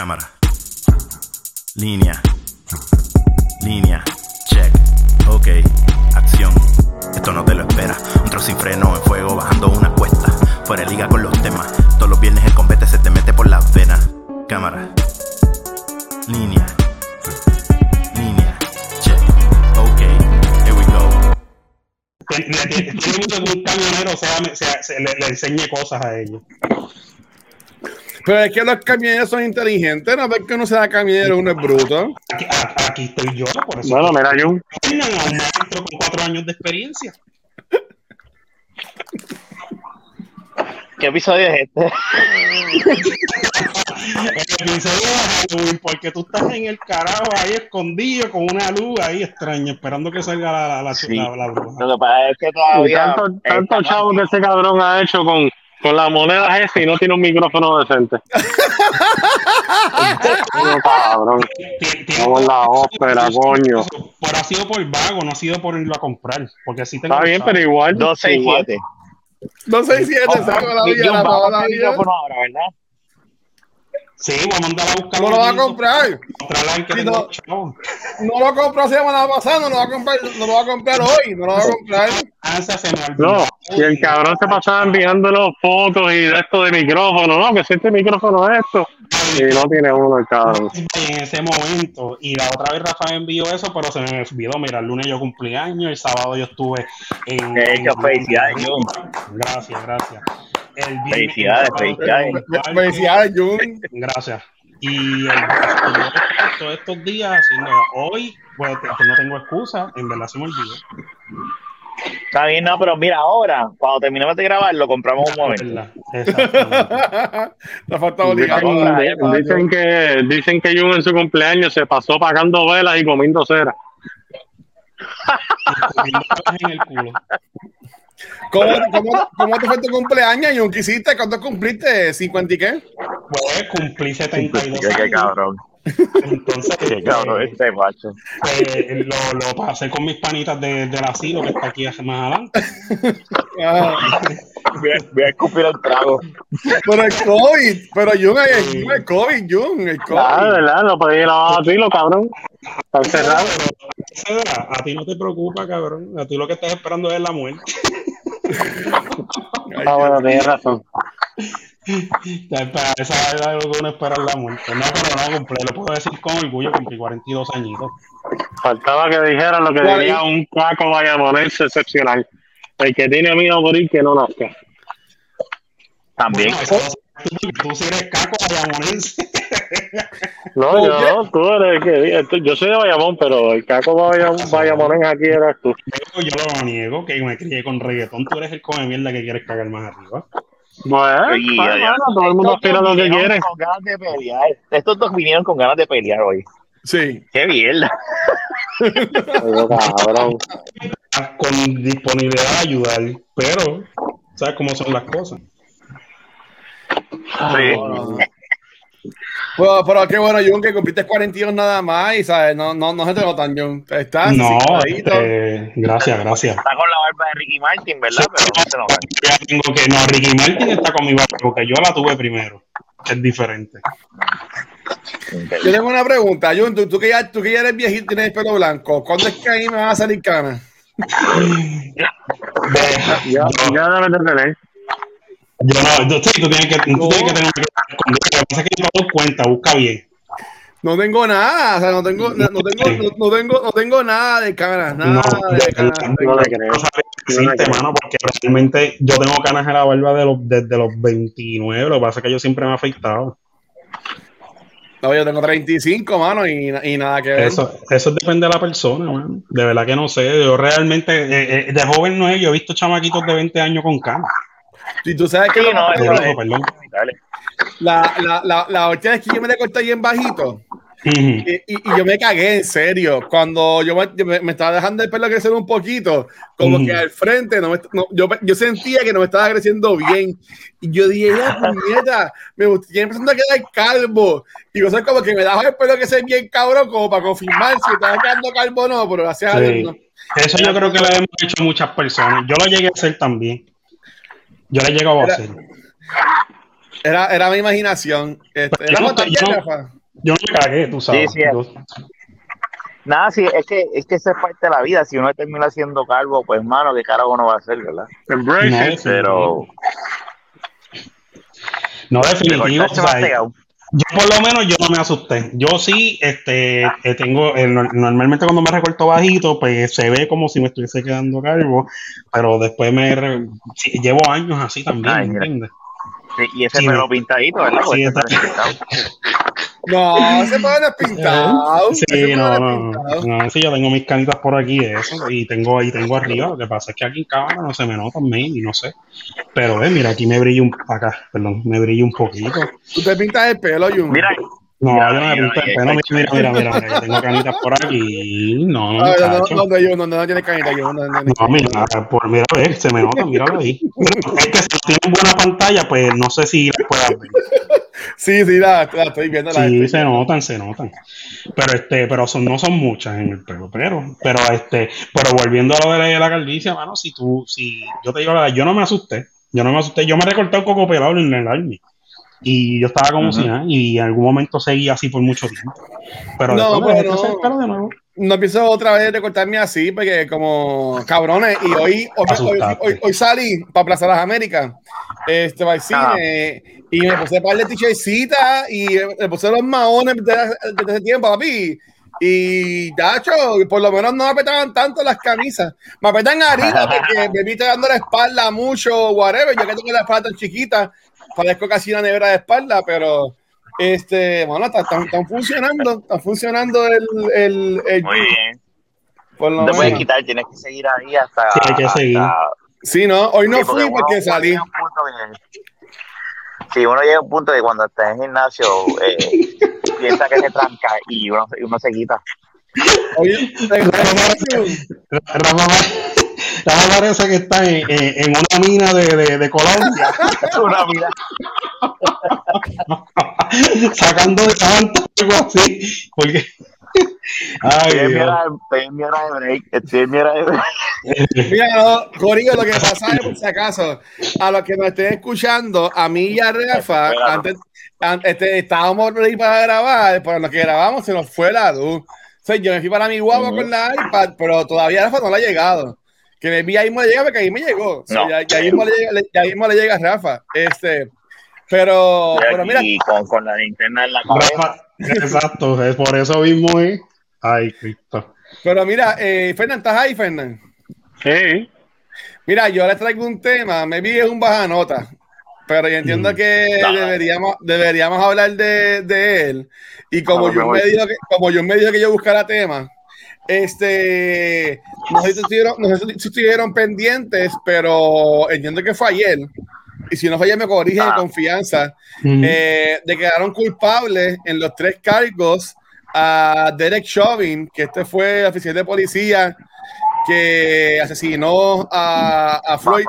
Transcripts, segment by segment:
Cámara. Línea. Línea. Check. Ok. Acción. Esto no te lo espera. Un trozo sin freno en fuego bajando una cuesta. Fuera de liga con los temas. Todos los viernes el combate se te mete por las venas. Cámara. Línea. Línea. Check. Ok. Here we go. Tiene mucho que un camionero sea, sea- se le, le enseñe cosas a ellos. Pero es que los camioneros son inteligentes, no ves que uno sea camionero, uno es bruto. Aquí, aquí estoy yo, por eso. Bueno, mira, a un maestro con cuatro años de experiencia. ¿Qué episodio es este? El episodio de Halloween, porque tú estás en el carajo ahí escondido con una luz ahí extraña, esperando que salga la, la, la, Sí. la- la bruja. Lo que pasa es que y todavía. tanto, tanto chavo que ese cabrón ha hecho con, con las monedas ese y no tiene un micrófono decente. Coño, cabrón. Vamos a la ópera, coño. Pero ha sido por vago, no ha sido por irlo a comprar. Porque así tengo Está bien, pero igual. igual. 267. No sé si este saco la vida, la la vida. ahora, ¿verdad? Sí, voy a mandar a buscar. No lo va a comprar. No. No lo compró la semana pasada, no lo va a comprar, no lo va a comprar hoy, no lo va a comprar. No, y el cabrón se pasaba enviándonos fotos y de esto de micrófono, ¿no? Que si este micrófono es esto. Y no tiene uno el cabrón. en ese momento. Y la otra vez Rafa me envió eso, pero se me olvidó. Mira, el lunes yo cumplí años, el sábado yo estuve en. De hecho, en-. Gracias, gracias. El viernes- Felicidades, felicidades. Felicidades, Jun. Gracias. Y el, todos estos días haciendo. Hoy, pues no tengo excusa, en verdad se me olvidó. Está bien, no, pero mira, ahora, cuando terminemos de grabar, lo compramos un momento. La falta. Dicen, dicen que dicen que Jun en su cumpleaños se pasó pagando velas y comiendo cera. En el culo. ¿Cómo, cómo, cómo te fue tu cumpleaños, Jun? ¿Qué hiciste? ¿Cuánto cumpliste? ¿50 y qué? Pues cumplí 72 Qué, qué años. cabrón, Entonces, qué cabrón eh, este macho. eh, lo, lo pasé con mis panitas de, del asilo que está aquí más adelante. Ah, Voy a, voy a escupir el trago. pero el COVID, pero Jun, el, el COVID, Jun, el Ah, COVID. ¿verdad? Lo pedí a ti, lo cabrón. Está Cedra, a ti no te preocupa, cabrón. A ti lo que estás esperando es la muerte. Ah, bueno, tienes razón. Para esa edad es lo que uno espera es la muerte. No, pero no cumplí. Lo puedo decir con orgullo, cumplí 42 añitos. Faltaba que dijeran lo que ¿Cuál diría un caco vallamonense excepcional. El que tiene miedo a morir, que no nazca. También. Bueno, eso- tú, tú eres caco ayamonense. No, ¿Por yo, no, tú eres el que Yo soy de Bayamón, pero el caco Bayam- vallamonense aquí eras tú. Yo, yo lo niego, que me crié con reggaetón. Tú eres el come mierda que quieres cagar más arriba. Bueno, Oye, pues, ya, ya. bueno, todo el mundo Estos aspira lo que quiere. Con ganas de pelear. Estos dos vinieron con ganas de pelear hoy. Sí. Qué mierda. Pero, cabrón. Con disponibilidad de ayudar, pero ¿sabes cómo son las cosas? Sí. Pero, pero qué bueno, Jun, que cumpliste 42 nada más y, ¿sabes? No, no, no se te notan, Jun. Estás No, este, gracias, gracias. Está con la barba de Ricky Martin, ¿verdad? Pero no se nota. Ya tengo que, no, Ricky Martin está con mi barba, porque yo la tuve primero. Es diferente. Yo tengo una pregunta, Jun, tú, tú, que ya, tú que ya eres viejito y tienes el pelo blanco, ¿cuándo es que a mí me va a salir cana? Deja, Ya, ya debes de tener. Yo no, yo, sí, tú tienes que, tú No. tienes que tener una. Lo que pasa es que yo no doy cuenta, busca bien. No tengo nada, o sea, no tengo, no, no tengo, no, no tengo, no tengo nada de canas, nada No, de canas. No le creo. No creo. mano, porque realmente yo tengo canas en la barba de los, desde los 29. Lo que pasa es que yo siempre me he afeitado. No, yo tengo 35, mano, y, y nada que ver. Eso, eso depende de la persona, mano. De verdad que no sé. Yo realmente, eh, eh, de joven no he, yo he visto chamaquitos de 20 años con canas. Y tú sabes que Sí, no, perdón. Dale. la, la, la, la última vez que yo me le corté bien bajito, y, y- y yo me cagué, en serio. Cuando yo me, me- estaba dejando el pelo crecer un poquito, como que al frente, no me- no, yo, yo sentía que no me estaba creciendo bien. Y yo dije, ya, puñeta, me estoy empezando a quedar calvo. Y cosas como que me daba el pelo crecer bien cabrón, como para confirmar si estaba quedando calvo o no, pero gracias a. Dios no. Eso yo creo que lo hemos hecho muchas personas. Yo lo llegué a hacer también. Yo lo he llegado a Era- hacer. Era, era mi imaginación. Este, Yo no- ¿cómo estás, yo no-? Yo no me cagué, tú sabes. Sí, sí. Yo- Nada, sí, es que, es que eso es parte de la vida. Si uno termina siendo calvo, pues, mano, ¿qué carajo uno va a hacer, verdad? Embrace No, it. Pero. No, de definitivo. o sea. Yo por lo menos yo no me asusté. Yo sí, este, eh, tengo, eh, no- normalmente cuando me recorto bajito, pues se ve como si me estuviese quedando calvo, pero después me sí, llevo años así también, Ay, ¿me mira. entiendes? Sí, y ese Sí, pelo pintadito, ¿verdad? Sí, está-. No, ese puede es pintado. Ese Sí, puede no, no, no, sí, yo tengo mis canitas por aquí de eso, y tengo ahí, tengo arriba, lo que pasa es que aquí en cámara no se me notan, y no sé, pero eh, mira, aquí me brilla un, acá, perdón, me brilla un poquito, Tú te pintas el pelo, Jun. Mira, no, Mira, yo no me mira, pinto el mira, pelo, mira, mira, mira, mira, yo tengo canitas por aquí, no, no, no, no, no, no, no, no tiene canita, Jun. No, no, no. No, mira, por, mira, a ver, se me nota, míralo ahí. Es que si tienen buena pantalla, pues no sé si las puedas ver. Sí, sí, la, la estoy viendo. La Sí, se notan, se notan. Pero este, pero son, no son muchas en el pelo, pero, pero este, pero volviendo a lo de la, la calvicie, mano, si tú, si yo te digo la verdad, yo no me asusté, yo no me asusté, yo me recorté un coco pelado en el army. Y yo estaba como si nada, y en algún momento seguía así por mucho tiempo. Pero No, después me pero el pelo de nuevo. No empiezo otra vez de cortarme así, porque como cabrones, y hoy, hoy, hoy, hoy- salí para Plaza Las Américas, este, para el Ah. cine, y me puse par de y me puse los maones desde, desde ese tiempo, papi. Y, Dacho, por lo menos no me apretaban tanto las camisas. Me apretan arriba porque me viste dando la espalda mucho, whatever. Yo que tengo la espalda tan chiquita, parezco casi una nevera de espalda, pero este, bueno, está- están, están funcionando, está funcionando el, el, el muy bien. por lo No te puedes quitar, tienes que seguir ahí hasta. Sí, hay que seguir. hasta- Sí, no, hoy no Sí, porque fui uno- porque uno salí. llega a un punto que- Sí, uno llega a un punto que cuando está en el gimnasio eh, piensa que se tranca y uno, y uno se quita. Oye, Rafa, Rafa parece que está en, en- en una mina de, de, de Colombia, Una vida. sacando de Santa, algo así. Porque. Ay, Estoy en mi Dios. hora de- estoy en mi hora de break. Estoy en mi hora de break. Mira, no, Corillo, lo que pasa es, por si acaso, a los que nos estén escuchando, a mí y a Rafa, antes, an- este, estábamos ready para grabar, pero lo que grabamos se nos fue la luz. O sea, yo me fui para mi guagua con la iPad, pero todavía Rafa no le ha llegado. Que me vi ahí mismo le llega, porque ahí me llegó. O sea, No. ya, ya ahí mismo le llega, le- ya ahí mismo le llega Rafa. Este, pero, pero mira, Y con, con la linterna en la cabeza. Rafa, exacto, es por eso mismo es. Ay, Cristo. pero mira, eh, Fernán, ¿estás ahí, Fernán? Sí. Mira, yo les traigo un tema, me vi es un baja nota, pero yo entiendo Mm. que deberíamos, deberíamos hablar de, de él. Y como yo, me dijo que, como yo me dijo que yo buscara tema, este, no sé si estuvieron, no sé si estuvieron pendientes, pero entiendo que fue ayer. Y si no fue ayer, me corrige Ah. de confianza. Mm. Eh, declararon culpables en los tres cargos a Derek Chauvin, que este fue oficial de policía que asesinó a, a Floyd,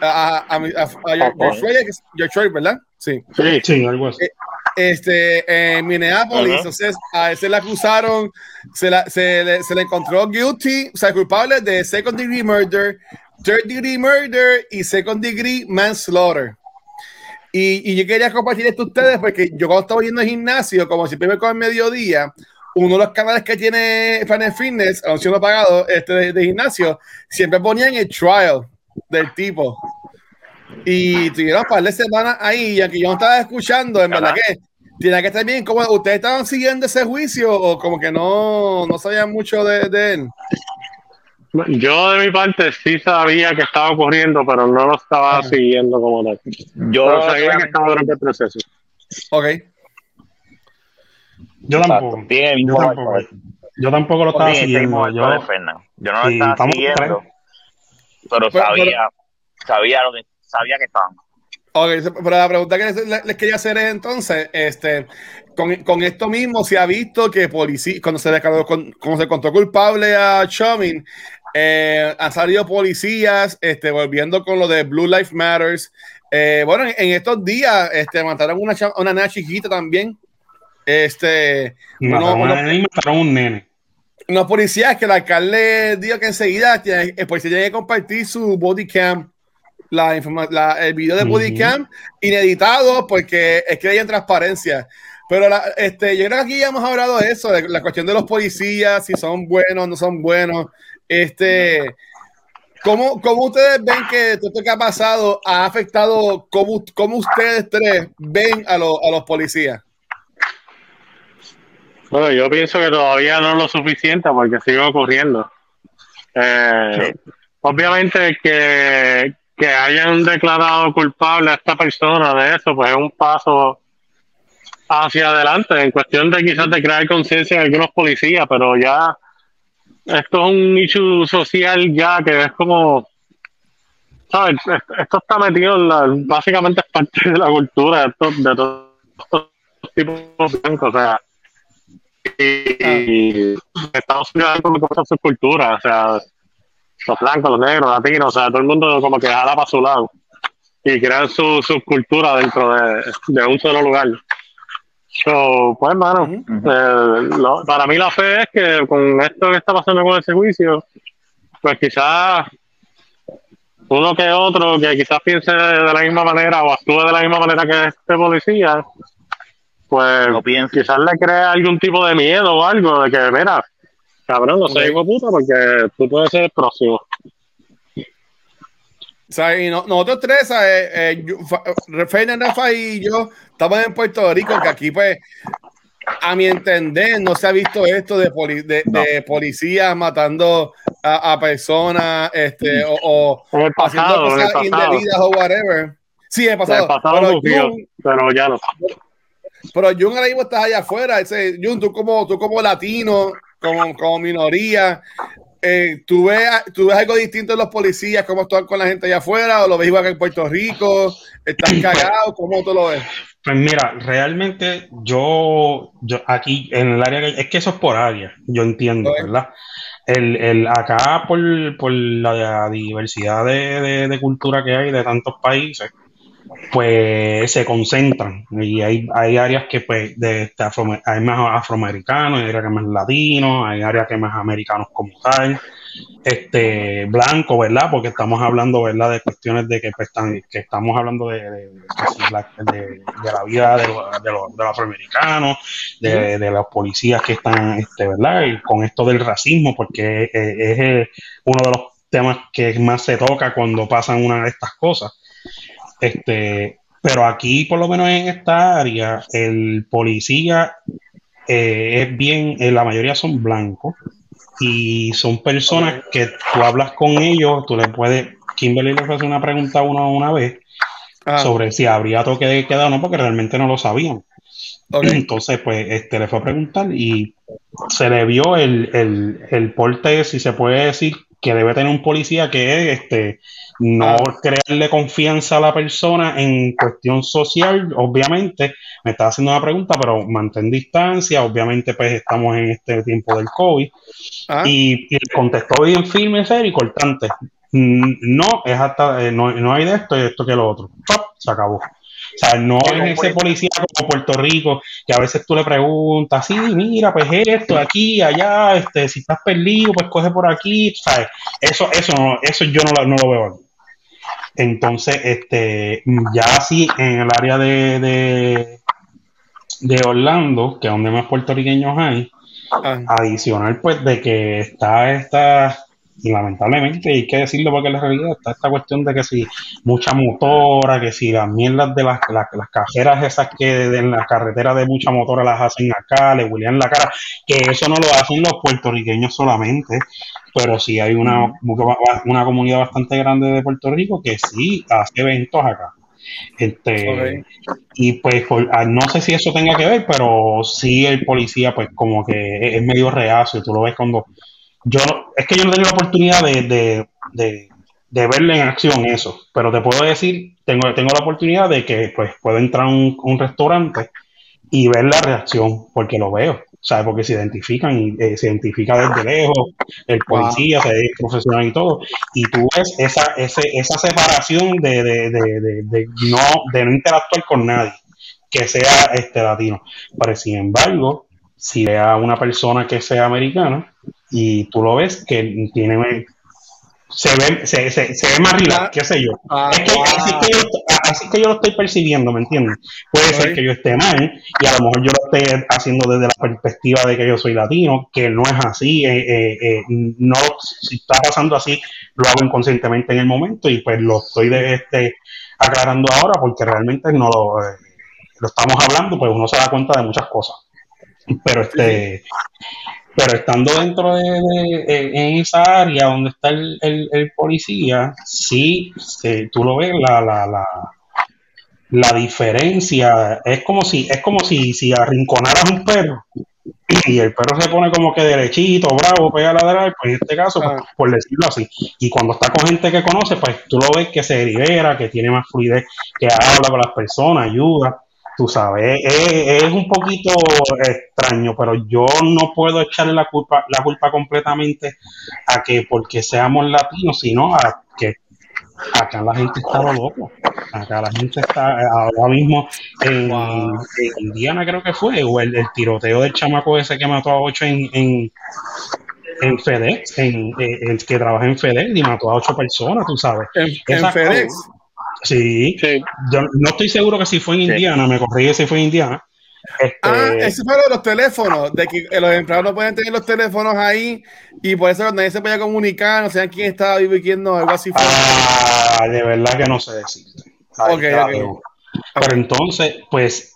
a, a, a- a George Floyd, ¿verdad? Sí. Sí, sí, algo así. Este, en Minneapolis, Ujú. entonces a ese le acusaron, se, la- se, le, se le encontró guilty, o sea, culpable de second degree murder, third degree murder y second degree manslaughter. Y, y yo quería compartir esto a ustedes porque yo cuando estaba yendo al gimnasio, como siempre me con el mediodía, uno de los canales que tiene Planet Fitness, anuncio no pagado, este de, de gimnasio, siempre ponían el trial del tipo. Y tuvieron un par de semanas ahí, y aunque yo no estaba escuchando, en verdad que tiene que estar bien. como ¿Ustedes estaban siguiendo ese juicio o como que no, no sabían mucho de, de él? Yo de mi parte sí sabía que estaba ocurriendo, pero no lo estaba siguiendo como tal. Yo Pero sabía que estaba durante el proceso. Ok. Yo tampoco. Bien, Yo tampoco. barco. yo tampoco lo estaba siguiendo. Yo, no lo Sí, estaba siguiendo, pero Pero- sabía, sabía lo que sabía que estaban. Ok, pero la pregunta que les, les quería hacer es entonces, este, con, con esto mismo se ha visto que policía, cuando se declaró, con- cuando se encontró culpable a Chauvin, eh, han salido policías, este, volviendo con lo de Blue Lives Matters. Eh, bueno, en, en estos días, este, mataron una, una nena chiquita también. Este, mataron uno- una nena y mataron un nene. unos policías que el alcalde dijo que enseguida tiene- el policía tiene que compartir su body cam la, informa- la- el video de. Bodycam ineditado porque es que hay transparencia. Pero la- este, yo creo que aquí ya hemos hablado de eso, de la cuestión de los policías, si son buenos, no son buenos. Este, ¿cómo, cómo ustedes ven que todo esto que ha pasado ha afectado cómo, cómo ustedes tres ven a, los- a los policías? Bueno, yo pienso que todavía no es lo suficiente porque sigue ocurriendo. Eh, Obviamente que, que hayan declarado culpable a esta persona de eso, pues es un paso hacia adelante en cuestión de quizás de crear conciencia en algunos policías, pero ya esto es un issue social ya que es como, ¿sabes? Esto- está metido en la, básicamente es parte de la cultura de, estos- de todos estos tipos blancos, o sea, y Estados Unidos es como que pasa su cultura, o sea, los blancos, los negros, los latinos, o sea, todo el mundo como que jala para su lado y crean su, su cultura dentro de, de un solo lugar. So, pues, hermano, eh, lo- para mí la fe es que con esto que está pasando con ese juicio, pues quizás uno que otro que quizás piense de la misma manera o actúe de la misma manera que este policía, pues No quizás le crea algún tipo de miedo o algo de que, mira, cabrón, no seas Ok. hijo puta porque tú puedes ser el próximo. O sea, y no- nosotros tres, eh, eh, yo- Fernan, Rafa y yo estamos en Puerto Rico, que aquí, pues, a mi entender, no se ha visto esto de, poli- de, de policías matando a, a personas este, o, o el haciendo pasado, en el cosas indebidas o whatever. Sí, el pasado. el pasado pero, Jun, pero ya no. pero Jun ahora mismo estás allá afuera. Ese, Jun, tú como, tú como latino, como, como minoría, eh, ¿tú, ves, ¿tú ves algo distinto en los policías? ¿Cómo están con la gente allá afuera? ¿O lo ves igual que en Puerto Rico? ¿Están cagados? ¿Cómo tú lo ves? Pues mira, realmente yo, yo aquí en el área, que- es que eso es por área, yo entiendo. ¿verdad? El, el, acá por, por la diversidad de, de- de cultura que hay de tantos países, pues se concentran y hay, hay áreas que pues de, afro- hay más afroamericanos, hay áreas que más latinos, hay áreas que más americanos como tal, este blanco, ¿verdad? Porque estamos hablando, ¿verdad? De cuestiones de que, pues, que estamos hablando de, de, la vida de los, afroamericanos, de, de los policías que están, este, ¿verdad? Y con esto del racismo, porque es, es, uno de los temas que más se toca cuando pasan una de estas cosas. Este, pero aquí, por lo menos en esta área, el policía eh, es bien, eh, la mayoría son blancos y son personas que tú hablas con ellos, tú le puedes, Kimberly le hace una pregunta a uno una vez Ah, sobre si habría toque de queda o no, porque realmente no lo sabían. Entonces, pues, este le fue a preguntar y se le vio el, el, el porte, si se puede decir, que debe tener un policía que es este no Ah. crearle confianza a la persona en cuestión social, obviamente, me está haciendo una pregunta, pero mantén distancia, obviamente pues estamos en este tiempo del COVID, Ah, y, y contestó bien firme, serio y cortante. Mm, No, es hasta, eh, no, no hay de esto y esto que lo otro. ¡Pap! Se acabó. O sea, no es ese policía como Puerto Rico que a veces tú le preguntas, sí, mira, pues esto, aquí, allá, este, si estás perdido, pues coge por aquí, ¿sabes? Eso, eso, no, eso yo no, lo- no lo veo aquí. Entonces, este, ya así en el área de, de, de Orlando, que es donde más puertorriqueños hay, ah, adicional pues de que está esta y lamentablemente hay que decirlo porque la realidad está esta cuestión de que si mucha motora que si las mierdas de las, las, las cajeras esas que en la carretera de mucha motora las hacen acá le huelean la cara que eso no lo hacen los puertorriqueños solamente pero sí hay una, una comunidad bastante grande de Puerto Rico que sí hace eventos acá. Este y pues por- ah, no sé si eso tenga que ver, pero sí el policía pues como que es medio reacio, tú lo ves cuando yo es que yo no tengo la oportunidad de, de, de, de verle en acción eso, pero te puedo decir, tengo, tengo la oportunidad de que pues puedo entrar a un, un restaurante y ver la reacción, porque lo veo, ¿sabes? Porque se identifican y eh, se identifica desde lejos, el policía se ve profesional y todo, y tú ves esa, ese, esa separación de, de, de, de, de no, de no interactuar con nadie que sea este latino. Pero sin embargo, si ve a una persona que sea americana y tú lo ves que tiene se ve, se, se, se ve más relax, qué sé yo. Ah, es que, así, es que yo, así que yo lo estoy percibiendo, ¿me entiendes? Puede ser que yo esté mal y a lo mejor yo lo esté haciendo desde la perspectiva de que yo soy latino, que no es así, eh, eh, eh, no, si está pasando así, lo hago inconscientemente en el momento y pues lo estoy de, este, aclarando ahora porque realmente no lo, eh, lo estamos hablando, pues uno se da cuenta de muchas cosas. Pero este, pero estando dentro de, de- en en esa área donde está el, el- el policía, sí, se- tú lo ves, la, la, la, la diferencia es como si, es como si, si arrinconaras un perro y el perro se pone como que derechito, bravo, pega a ladrar, pues en este caso, pues, Ah. por decirlo así. Y cuando está con gente que conoce, pues tú lo ves que se libera, que tiene más fluidez, que habla con las personas, ayuda. Tú sabes, es, es un poquito extraño, pero yo no puedo echarle la culpa, la culpa completamente a que porque seamos latinos, sino a que acá la gente está lo loco. Acá la gente está ahora mismo en, en Indiana, creo que fue, o el, el tiroteo del chamaco ese que mató a ocho en, en, en FedEx, en, el que trabaja en FedEx y mató a ocho personas, tú sabes. En, en FedEx. Sí, Sí. yo no estoy seguro que si fue en Sí. Indiana, me corrí si fue en Indiana. Este, Ah, ese fue lo de los teléfonos, de que los empleados no pueden tener los teléfonos ahí y por eso nadie se podía comunicar, no sabían quién estaba viviendo, algo así fue. ah, de verdad que no sé decirte. Ahí Ok, te la ok. debo. Pero entonces, pues,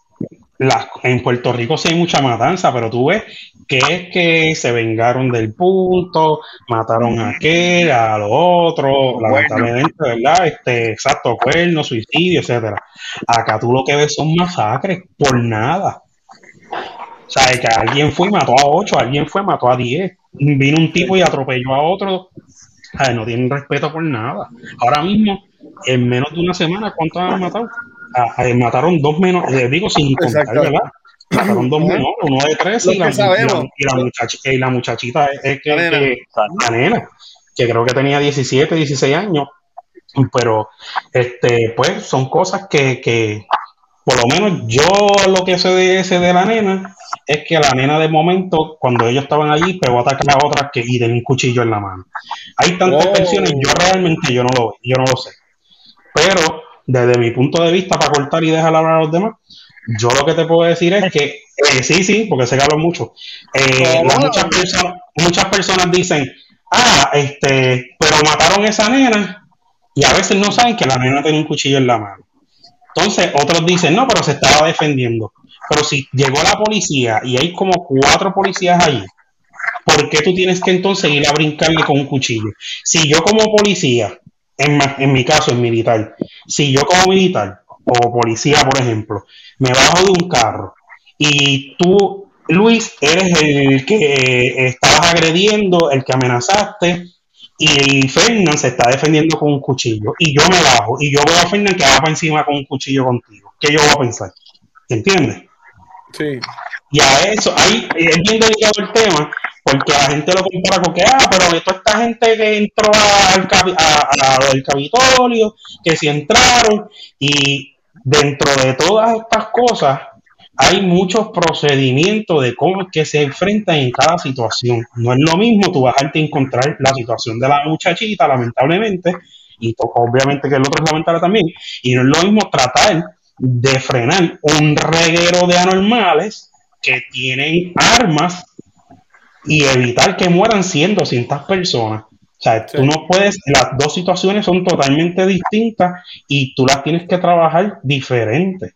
las- en Puerto Rico sí hay mucha matanza, pero tú ves que es que se vengaron del punto, mataron a aquel, a lo otro, lamentablemente, ¿verdad? Este, exacto, cuerno, suicidio, etcétera. Acá tú lo que ves son masacres por nada. O sea, que alguien fue y mató a ocho, alguien fue y mató a diez. Vino un tipo y atropelló a otro. Ay, no tienen respeto por nada. Ahora mismo, en menos de una semana, ¿cuántos han matado? Ah, ah, mataron dos menos, les digo sin contar. ¿verdad? Mataron dos menores, uno de tres y la, y la- y la muchachi- y la muchachita es, es que, La nena. que- la nena, que creo que tenía 17, 16 años, pero este, pues son cosas que, que por lo menos yo lo que sé de ese de la nena es que la nena de momento, cuando ellos estaban allí, pegó a atacar a otras que y tenía un cuchillo en la mano. Hay tantas Oh. versiones, yo realmente yo no lo yo no lo sé. Pero desde mi punto de vista, para cortar y dejar hablar a los demás, yo lo que te puedo decir es que eh, sí, sí, porque sé que hablo mucho. Eh, muchas, personas, muchas personas dicen, ah, este, pero mataron a esa nena y a veces no saben que la nena tiene un cuchillo en la mano. Entonces, otros dicen, no, pero se estaba defendiendo. Pero si llegó la policía y hay como cuatro policías ahí, ¿por qué tú tienes que entonces ir a brincarle con un cuchillo? Si yo como policía, en, en mi caso, en militar, si yo como militar o policía, por ejemplo, me bajo de un carro y tú, Luis, eres el que eh, estabas agrediendo, el que amenazaste, y Fernán se está defendiendo con un cuchillo, y yo me bajo, y yo veo a Fernán que va para encima con un cuchillo contigo, ¿qué yo voy a pensar? ¿Entiendes? Sí. Y a eso, ahí es bien delicado el tema, porque la gente lo compara con que, ah, pero toda esta gente que entró al a, a del Capitolio, que si entraron, y dentro de todas estas cosas, hay muchos procedimientos de cómo que se enfrentan en cada situación. No es lo mismo tú bajarte a encontrar la situación de la muchachita, lamentablemente, y obviamente que el otro es lamentable también, y no es lo mismo tratar de frenar un reguero de anormales que tienen armas y evitar que mueran 100, 200 personas. O sea, Sí. tú no puedes, las dos situaciones son totalmente distintas y tú las tienes que trabajar diferente.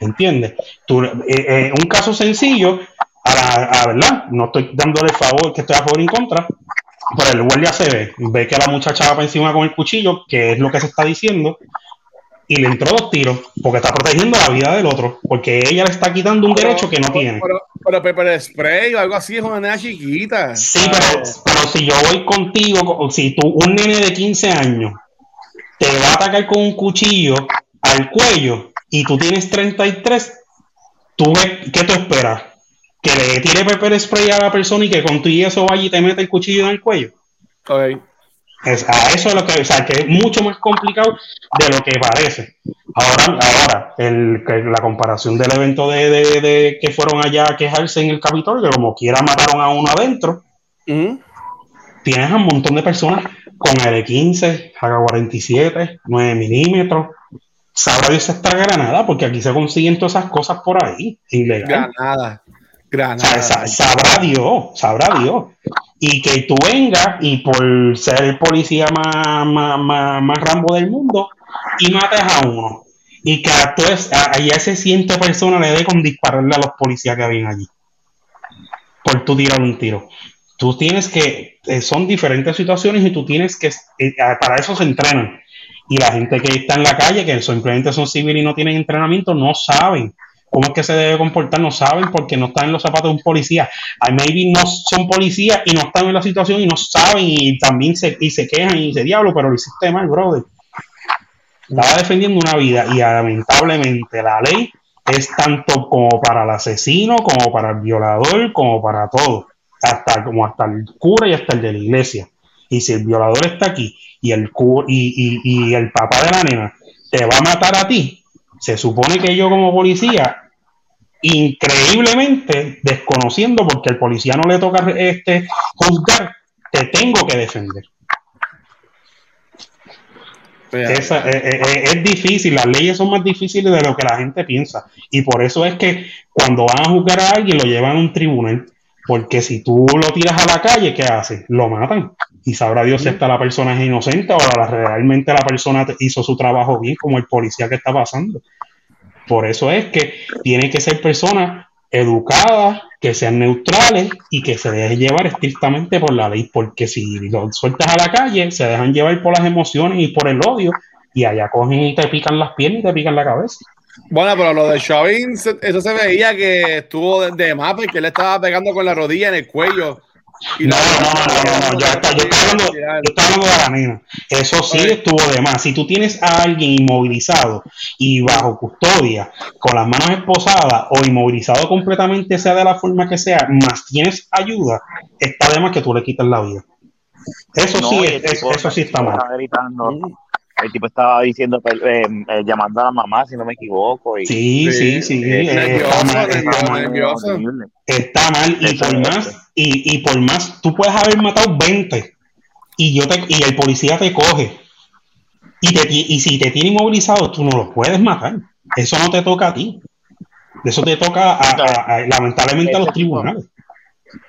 ¿Entiendes? Tú, eh, eh, un caso sencillo, a la a verdad, no estoy dándole favor que estoy a favor y en contra, pero el guardia se ve, ve que la muchacha va para encima con el cuchillo, que es lo que se está diciendo, y le entró dos tiros, porque está protegiendo la vida del otro, porque ella le está quitando un derecho que no tiene. Pero, pero pepper spray o algo así es una nena chiquita. Sí, pero, pero si yo voy contigo, co- si tú, un nene de 15 años, te va a atacar con un cuchillo al cuello y tú tienes 33, ¿tú ¿qué tú esperas? Que le tire pepper spray a la persona y que con tu y eso vaya y te mete el cuchillo en el cuello. Ok. Es, a eso es lo que, o sea, que es mucho más complicado de lo que parece. Ahora, ahora el, la comparación del evento de, de- de que fueron allá a quejarse en el Capitolio, que como quiera mataron a uno adentro, Ujú. tienes a un montón de personas con L15, AK-47, 9 milímetros. Sabrá Dios esta granada, porque aquí se consiguen todas esas cosas por ahí, ilegal. Granada. O Granada. sea, sabrá Dios, sabrá Dios. Y que tú vengas y por ser el policía más, más, más, más rambo del mundo y mates a uno. Y que a, a, a ese ciento personas le dé con dispararle a los policías que habían allí. Por tú tirar un tiro. Tú tienes que, eh, son diferentes situaciones y tú tienes que, eh, para eso se entrenan. Y la gente que está en la calle, que simplemente son civiles y no tienen entrenamiento, no saben cómo es que se debe comportar, no saben porque no están en los zapatos de un policía. I maybe no son policías y no están en la situación y no saben y también se, y se quejan y dice diablo, pero lo hiciste mal, brother. Estaba defendiendo una vida y lamentablemente la ley es tanto como para el asesino, como para el violador, como para todo. Hasta como hasta el cura y hasta el de la iglesia. Y si el violador está aquí y el cu- y, y- y el papá de la nena te va a matar a ti, se supone que yo como policía, increíblemente desconociendo porque el policía no le toca este juzgar, te tengo que defender. Esa- eh, eh, eh, es difícil, las leyes son más difíciles de lo que la gente piensa. Y por eso es que cuando van a juzgar a alguien lo llevan a un tribunal. Porque si tú lo tiras a la calle, ¿qué hace? Lo matan. Y sabrá Dios si esta la persona es inocente o la- realmente la persona hizo su trabajo bien, como el policía que está pasando. Por eso es que tienen que ser personas educadas, que sean neutrales y que se dejen llevar estrictamente por la ley, porque si lo sueltas a la calle, se dejan llevar por las emociones y por el odio, y allá cogen y te pican las piernas y te pican la cabeza. Bueno, pero lo de Chauvin, se- eso se veía que estuvo de, de más porque él estaba pegando con la rodilla en el cuello. No, no, no, no, no, yo, estaba- yo estaba hablando, yo estaba hablando de la nena. Eso sí estuvo de más. Si tú tienes a alguien inmovilizado y bajo custodia, con las manos esposadas o inmovilizado completamente, sea de la forma que sea, más tienes ayuda, está de más que tú le quitas la vida. Eso No, sí, es- tipo- eso sí está mal. gritando. El tipo estaba diciendo, eh, eh, llamando a la mamá, si no me equivoco. Y, Sí, sí, Sí, eh, nervioso, está mal, está nervioso, mal. nervioso. horrible. Está mal y por más y, y por más tú puedes haber matado 20 y yo te y el policía te coge. Y te y si te tiene inmovilizado tú no lo puedes matar. Eso no te toca a ti. Eso te toca a- a- a- lamentablemente a los tribunales.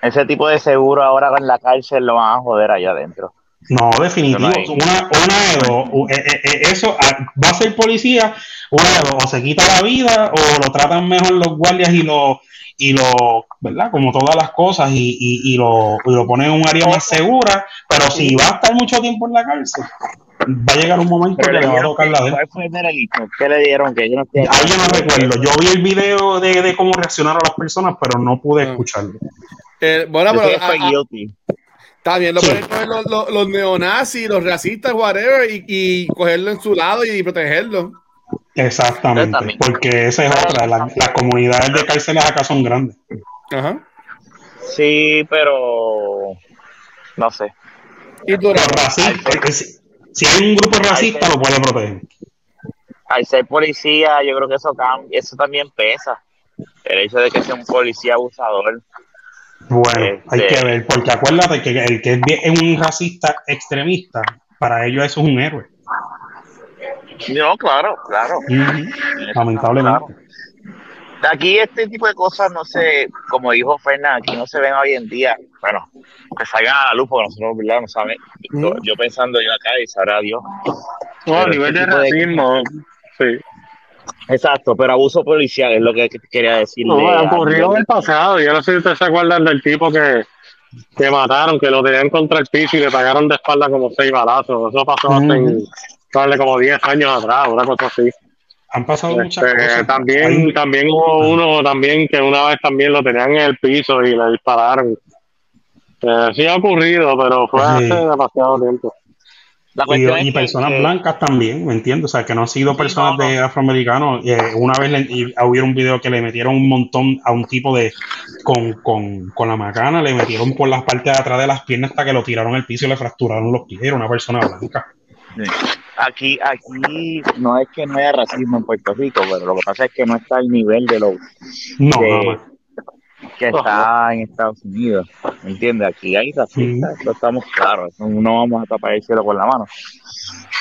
Ese tipo de seguro ahora en la cárcel lo van a joder allá adentro. no definitivo. Una, una de dos. Eh, eh, eh, eso ah, va a ser policía una de dos. O se quita la vida o lo tratan mejor los guardias y lo y lo, ¿verdad? Como todas las cosas y, y, y lo, y lo ponen en un área más segura, pero si va a estar mucho tiempo en la cárcel, va a llegar un momento que Pero le va a tocar la de él. ¿Cuál fue el veredicto? ¿Qué le dieron? Que yo no Ahí yo no recuerdo, yo vi el video de, de cómo reaccionaron las personas, pero no pude Ah. escucharlo. Eh, bueno, Yo sé pero que también lo Sí. pueden coger los, los- los neonazis, los racistas, whatever, y, y cogerlo en su lado y protegerlo. Exactamente, porque esa es otra, la- las comunidades de cárceles acá son grandes. Ajá. Sí, pero no sé. Y tú, si, si hay un grupo racista, lo puede proteger. Al ser policía, yo creo que eso cambia, eso también pesa. El hecho de que sea un policía abusador. Bueno, hay Este- que ver, porque acuérdate que el que es un racista extremista, para ellos eso es un héroe. No, claro, claro. Ujú, Lamentablemente. Claro. Aquí este tipo de cosas, no sé, como dijo Fernández, aquí no se ven hoy en día. Bueno, que salgan a la luz, porque nosotros, ¿verdad? No saben. Yo, yo pensando yo acá y sabrá Dios. No, a Pero nivel este de racismo, sí. Exacto, pero abuso policial es lo que quería decirle. No, ocurrió en el pasado. Yo no sé si ustedes se acuerdan del tipo que, que mataron, que lo tenían contra el piso y le pagaron de espalda como seis balazos. Eso pasó hace Ujú. Darle como 10 años atrás, una cosa así. Han pasado muchas Este, cosas. también, Hay- también hubo uno también que una vez también lo tenían en el piso y le dispararon. Eh, sí ha ocurrido, pero fue Sí. hace demasiado tiempo. La y, es personas que- blancas también, ¿me entiendes? O sea, que no han sido Sí, personas no, no. de afroamericanos. Eh, una vez le, y hubo un video que le metieron un montón a un tipo de con, con, con la macana, le metieron por las partes de atrás de las piernas hasta que lo tiraron al piso y le fracturaron los pies. Era una persona blanca. Aquí, aquí no es que no haya racismo en Puerto Rico, pero lo que pasa es que no está al nivel de lo No, de- que está en Estados Unidos. ¿Me entiendes? Aquí hay racistas, eso estamos claros. No vamos a tapar el cielo con la mano.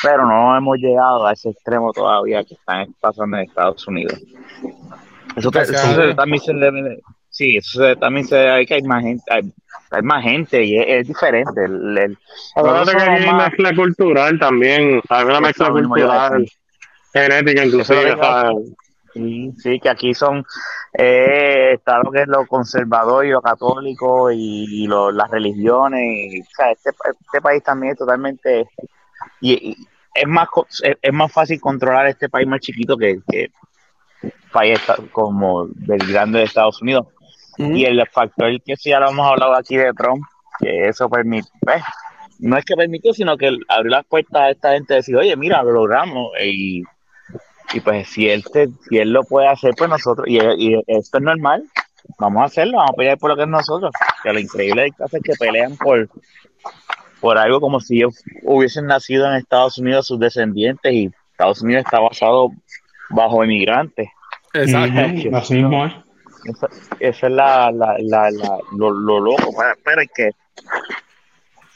Pero no hemos llegado a ese extremo todavía que están pasando en Estados Unidos. Eso, te- eso también se debe. Sí, eso se- también se ve que hay más gente, hay, hay más gente y es, es diferente. El, el- Acuérdate que hay más- mezcla cultural también, hay una mezcla cultural, genética inclusive. Sí, sí, que aquí son, eh, está lo que es lo conservador y lo católico y, y lo- las religiones. y, o sea, este, este país también es totalmente, y, y es más es, es más fácil controlar este país más chiquito que, que país como del grande de Estados Unidos. Y el factor que sí ya lo hemos hablado aquí de Trump, que eso permite, pues, no es que permitió, sino que abrió las puertas a esta gente de decir, oye, mira, lo logramos. Y, y pues si él, te- si él lo puede hacer, pues nosotros, y, y esto es normal, vamos a hacerlo, vamos a pelear por lo que es nosotros. Que lo increíble del caso es que pelean por, por algo como si ellos hubiesen nacido en Estados Unidos sus descendientes y Estados Unidos está basado bajo inmigrantes. Exacto. Así mismo es. Esa, esa es la, la, la, la- lo, lo loco. Pero, pero es que,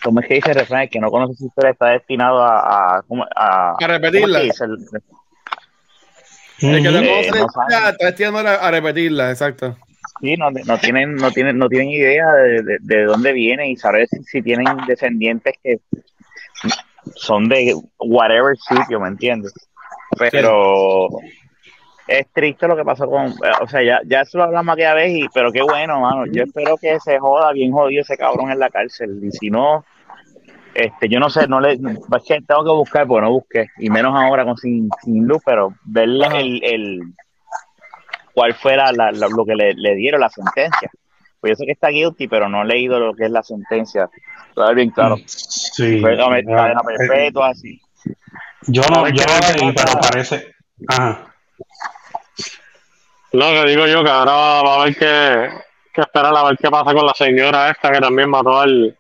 como es que dice el refrán, el que no conoce su historia está destinado a, a, ¿cómo- a, A repetirla. ¿cómo es que el- El que no Eh, conoce está destinado a, a repetirla, exacto. Sí, no, no tienen, no tienen, no tienen idea de, de, de dónde vienen y saber si, si tienen descendientes que son de whatever sitio, ¿me entiendes? Pero es triste lo que pasó con, o sea, ya, ya eso lo hablamos aquella vez, y, pero qué bueno, mano. Yo espero que se joda bien jodido ese cabrón en la cárcel. Y si no, este, yo no sé, no le, es que tengo que buscar, porque no busqué, y menos ahora con sin, sin luz, pero ver la- Ajá. el, el cuál fuera la, la- lo que le, le dieron la sentencia. Pues yo sé que está guilty, pero no he leído lo que es la sentencia. Todavía bien claro. Sí. Fue cadena Eh, perpetua, así. Yo no, ¿Sabes yo no leí, pero parece. Ajá. No, que digo yo que ahora va, a haber que, que esperar a ver qué pasa con la señora esta que también mató al,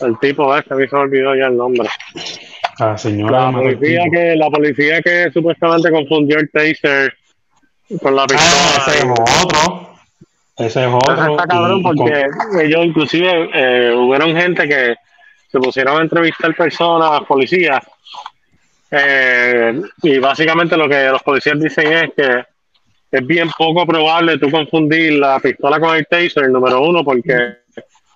al tipo este, a mí se me olvidó ya el nombre. La señora. La policía que, la policía que supuestamente confundió el taser con la Ah, ese es pistola. otro. Ese es Eso otro. está cabrón con- porque ellos inclusive eh, hubieron gente que se pusieron a entrevistar personas, policías, eh, y básicamente lo que los policías dicen es que es bien poco probable tú confundir la pistola con el taser, número uno, porque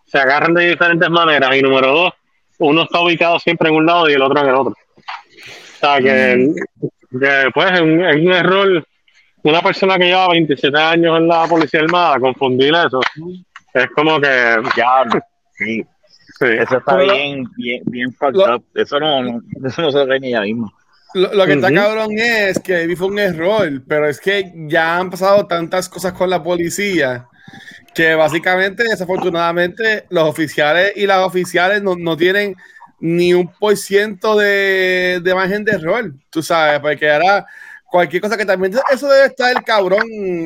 se agarran de diferentes maneras, y número dos, uno está ubicado siempre en un lado y el otro en el otro. O sea, que, que, pues es un, es un error una persona que lleva 27 años en la policía armada, confundir eso, es como que, Ya, sí. sí. Eso está bien, bien, bien fucked Lo- up. Eso no, no, eso no se ve ni ella misma. Lo, lo que está cabrón es que maybe fue un error, pero es que ya han pasado tantas cosas con la policía que básicamente, desafortunadamente, los oficiales y las oficiales no, no tienen ni un por ciento de, de margen de error, tú sabes, porque ahora cualquier cosa que también, eso debe estar el cabrón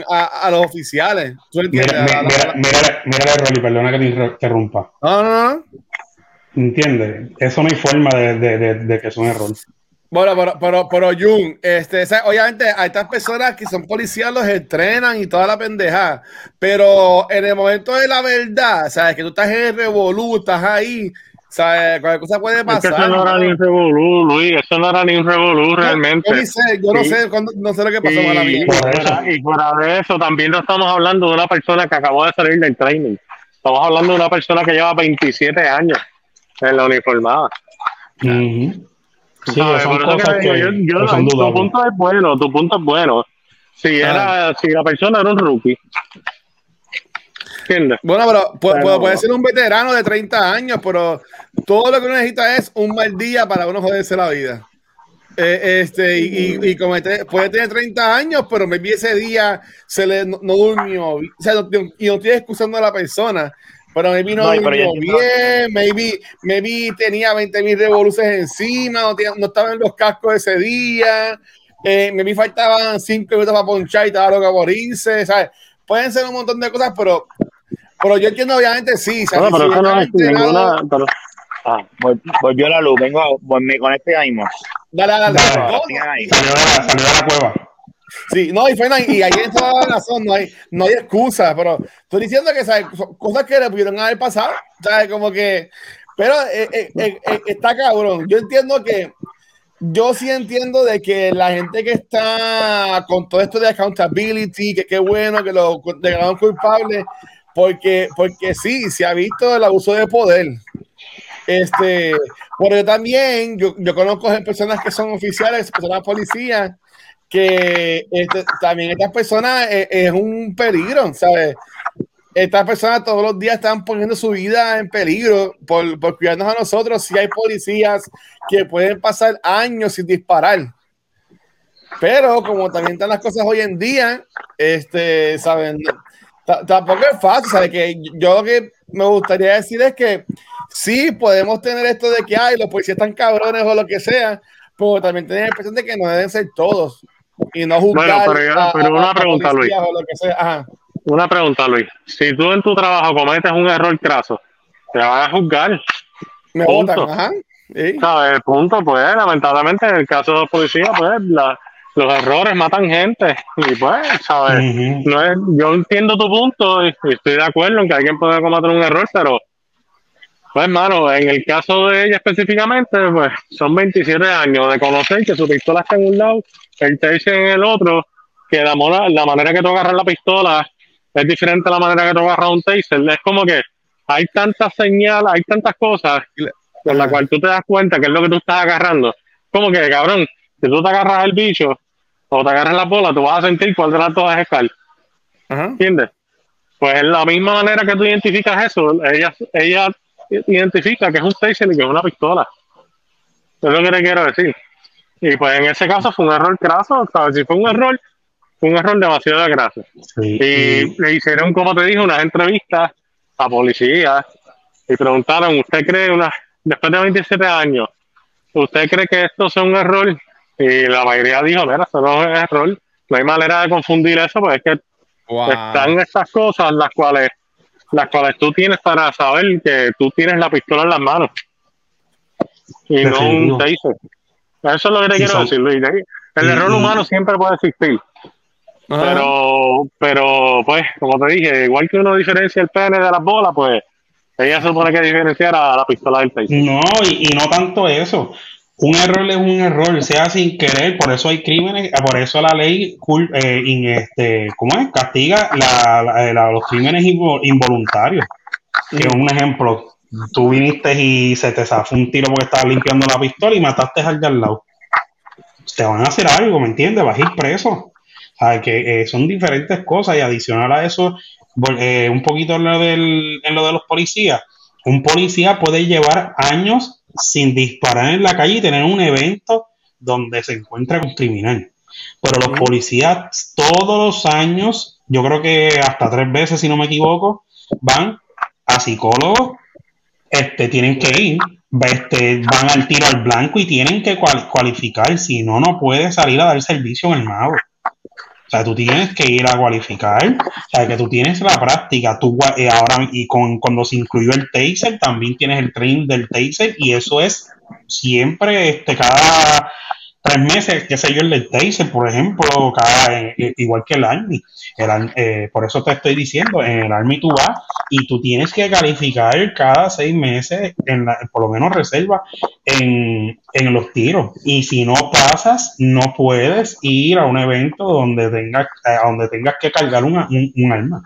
a, a los oficiales. ¿Tú entiendes? Mira, mira, mira, mira, Rolly, perdona que te interrumpa. No, no, no. ¿Entiendes? Eso no hay forma de, de, de, de que es un error. Bueno, pero, pero, pero Jun, este, obviamente a estas personas que son policías los entrenan y toda la pendeja, pero en el momento de la verdad, sabes que tú estás en el revolú, estás ahí, sabes, cualquier cosa puede Es que pasar. eso no era ni un revolú, Luis, eso no era ni un revolú realmente. Yo, ni sé, yo no Sí. sé, cuándo- no sé lo que pasó y mía. fuera, y fuera de eso, también no estamos hablando de una persona que acabó de salir del training. Estamos hablando de una persona que lleva 27 años en la uniformada. Ujú. Sí, son cosas que que, yo- yo- que son tu dudables. punto es bueno, tu punto es bueno. Si, era, si la persona era un rookie. ¿Entiendes? Bueno, pero Pero- puede, puede ser un veterano de 30 años, pero todo lo que uno necesita es un mal día para uno joderse la vida. Eh, este, y, y, y comete- puede tener 30 años, pero maybe ese día se le no, no durmió. O sea, no- y no estoy excusando a la persona, pero maybe no, No, pero bien, maybe, maybe tenía 20 mil revoluciones encima, no, tenía- no estaba en los cascos ese día, eh, maybe faltaban 5 minutos para ponchar y estaba loca por irse, ¿sabes? Pueden ser un montón de cosas, pero, pero yo entiendo obviamente sí. ¿sabes? No, pero Si no es ninguna. Pero, ah, Vol- Volvió la luz, vengo, me conecto ya mismo. Dale, dale, Dale. ahí. Salió de la cueva. Sí, no, y Fernan, y ahí en toda la razón, no hay, no hay excusa, pero estoy diciendo que ¿sabes? cosas que le pudieron haber pasado, ¿sabes? Como que, pero eh, eh, eh, eh, está cabrón. Yo entiendo que, yo sí entiendo de que la gente que está con todo esto de accountability, que qué bueno que lo declararon culpable, porque, porque sí, se ha visto el abuso de poder. Este, pero yo también, yo, yo conozco personas que son oficiales, personas policías, que este, también estas personas es, es un peligro, ¿sabes? Estas personas todos los días están poniendo su vida en peligro por, por cuidarnos a nosotros. Si hay policías que pueden pasar años sin disparar. Pero como también están las cosas hoy en día, este, ¿saben? T- Tampoco es fácil, ¿sabes? Que yo lo que me gustaría decir es que sí podemos tener esto de que hay los policías están cabrones o lo que sea, pero también tener impresión de que no deben ser todos y no juzgar. Bueno, pero ya- pero una pregunta, Luis. policías o lo que sea. Ajá. Una pregunta, Luis. Si tú en tu trabajo cometes un error craso, te van a juzgar. Me Punto. votan, ajá. Sí. ¿Sabes? Punto, pues, lamentablemente, en el caso de los policías, pues, la- los errores matan gente. Y pues, ¿sabes? No es, yo entiendo tu punto y, y estoy de acuerdo en que alguien puede cometer un error, pero, pues, hermano, en el caso de ella específicamente, pues, son 27 años de conocer que su pistola está en un lado, el taser en el otro, que la, mona- la manera que tú agarras la pistola es diferente a la manera que tú agarras un taser. Es como que hay tantas señales, hay tantas cosas con las cuales tú te das cuenta que es lo que tú estás agarrando. Como que, cabrón, si tú te agarras el bicho o te agarras la bola, tú vas a sentir cuál de las dos es escal. ¿Entiendes? Pues en la misma manera que tú identificas eso, ella, ella identifica que es un taser y que es una pistola. Es lo que te quiero decir. Y pues en ese caso fue un error craso, ¿sabes? Si fue un error, fue un error demasiado graso. Sí, Y y- le hicieron, como te dije, unas entrevistas a policías y preguntaron, ¿usted cree, una, después de 27 años, ¿usted cree que esto es un error? Y la mayoría dijo, mira, eso no es error. No hay manera de confundir eso, pues es que Wow. están estas cosas las cuales las cuales tú tienes para saber que tú tienes la pistola en las manos y no un taser. Eso es lo que te Sí, quiero son- decir, Luis. El error humano siempre puede existir, pero, pero pues, como te dije, igual que uno diferencia el pene de las bolas, pues ella supone que diferenciara la pistola del taser. No, y, y no tanto eso. Un error es un error, sea sin querer, por eso hay crímenes, por eso la ley cul- eh, in- este, ¿cómo es? castiga la- la- la- los crímenes invo- involuntarios. Que un ejemplo, tú viniste y se te zafó un tiro porque estabas limpiando la pistola y mataste al de al lado. Te van a hacer algo, ¿me entiendes? Vas a ir preso. ¿Sabes? Que eh, son diferentes cosas y adicional a eso, eh, un poquito en lo, del, en lo de los policías. Un policía puede llevar años sin disparar en la calle y tener un evento donde se encuentra con criminal. Pero los policías todos los años, yo creo que hasta tres veces, si no me equivoco, van a psicólogos, este, tienen que ir, este, van al tiro al blanco y tienen que cual- cualificar, si no, no puede salir a dar servicio en el mago. O sea, tú tienes que ir a cualificar, o sea, que tú tienes la práctica, tú eh, ahora y con cuando se incluyó el taser, también tienes el training del taser y eso es siempre, este, cada tres meses, qué sé yo, el del taser, por ejemplo, cada, eh, eh, igual que el Army. El eh, por eso te estoy diciendo, en el Army tú vas y tú tienes que calificar cada seis meses, en la- por lo menos reserva, en, en los tiros. Y si no pasas, no puedes ir a un evento donde tengas, eh, donde tengas que cargar una- un, un arma.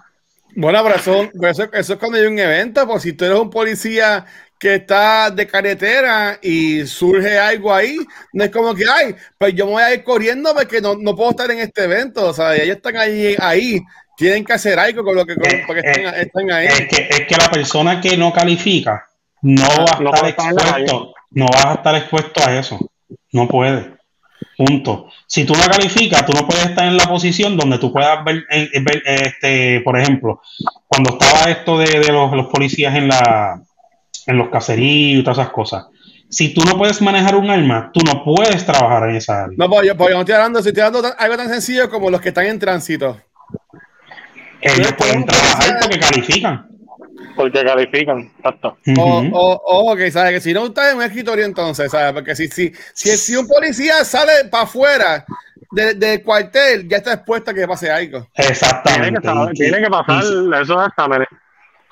Bueno, pero eso, eso, eso es cuando hay un evento, pues si tú eres un policía que está de carretera y surge algo ahí, no es como que, ay, pues yo me voy a ir corriendo porque no, no puedo estar en este evento, o sea, ellos están ahí, ahí, tienen que hacer algo con lo que, con- Eh, porque eh, estén, estén ahí. Es que, es que la persona que no califica no va a No estar expuesto, no vas a estar expuesto a eso. No puede. Punto. Si tú no calificas, tú no puedes estar en la posición donde tú puedas ver, eh, ver, este, por ejemplo, cuando estaba esto de, de los, los policías en la en los caseríos y todas esas cosas. Si tú no puedes manejar un arma, tú no puedes trabajar en esa área. No, pues yo, pues yo no estoy hablando, estoy hablando tan- algo tan sencillo como los que están en tránsito. Ellos pueden trabajar porque califican. Porque califican, exacto. O, o, o, ok, ¿sabes? Que si no está en un escritorio entonces, ¿sabes? Porque si, si, si, si un policía sale para afuera de- del cuartel ya está expuesta a que pase algo. Tiene Exactamente. que, tiene que pasar esos exámenes.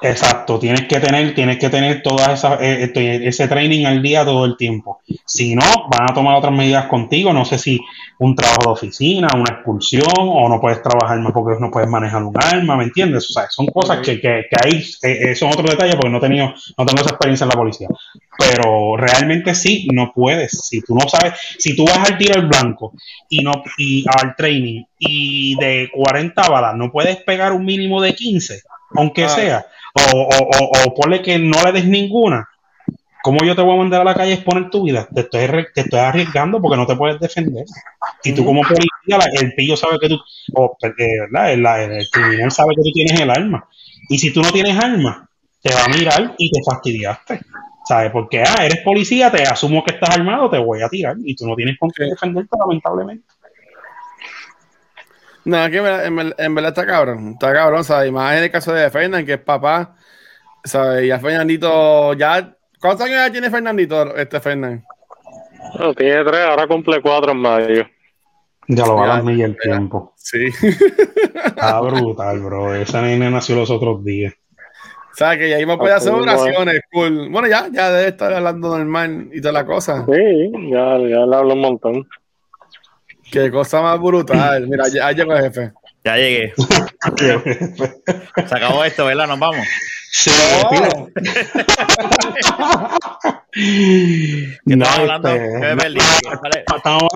Exacto, tienes que tener, tienes que tener todas esas, eh, este, ese training al día todo el tiempo. Si no, van a tomar otras medidas contigo. No sé si un trabajo de oficina, una expulsión, o no puedes trabajar más porque no puedes manejar un arma, ¿me entiendes? O sea, son cosas que, que, que hay, eh, eh, son otros detalles porque no he tenido, no tengo esa experiencia en la policía. Pero realmente sí, no puedes. Si tú no sabes, si tú vas al tiro al blanco y no, y al training y de 40 balas no puedes pegar un mínimo de 15, aunque Ah. sea, o, o, o, o ponle que no le des ninguna. ¿Cómo yo te voy a mandar a la calle a exponer tu vida? Te estoy, te estoy arriesgando porque no te puedes defender. Y tú como policía, el pillo sabe que tú, o, eh, ¿verdad? El, la- el criminal sabe que tú tienes el arma. Y si tú no tienes arma, te va a mirar y te fastidiaste. ¿Sabes? Porque, ah, eres policía, te asumo que estás armado, te voy a tirar. Y tú no tienes con qué defenderte, lamentablemente. No, que en verdad, en verdad- en verdad está cabrón. Está cabrón, ¿sabes? Y más en el caso de Fernan, que es papá. ¿Sabes? Y a Fernandito ya. ¿Cuántos años ya tiene Fernandito, este Fernan? No, tiene tres, ahora cumple cuatro en mayo. Ya lo va a Ya, dar Miguel el tiempo. Sí. Está brutal, bro. Esa nena nació los otros días. ¿Sabes? Que ya iba a poder hacer Así mismo es. oraciones. Cool. Bueno, ya, ya debe estar hablando normal y toda la cosa. Sí, ya, ya le hablo un montón. Qué cosa más brutal. Mira, ya ya llegó el jefe. Ya llegué. Se acabó esto, ¿verdad? Nos vamos. Sí, No. ¿Qué No, estamos hablando? este,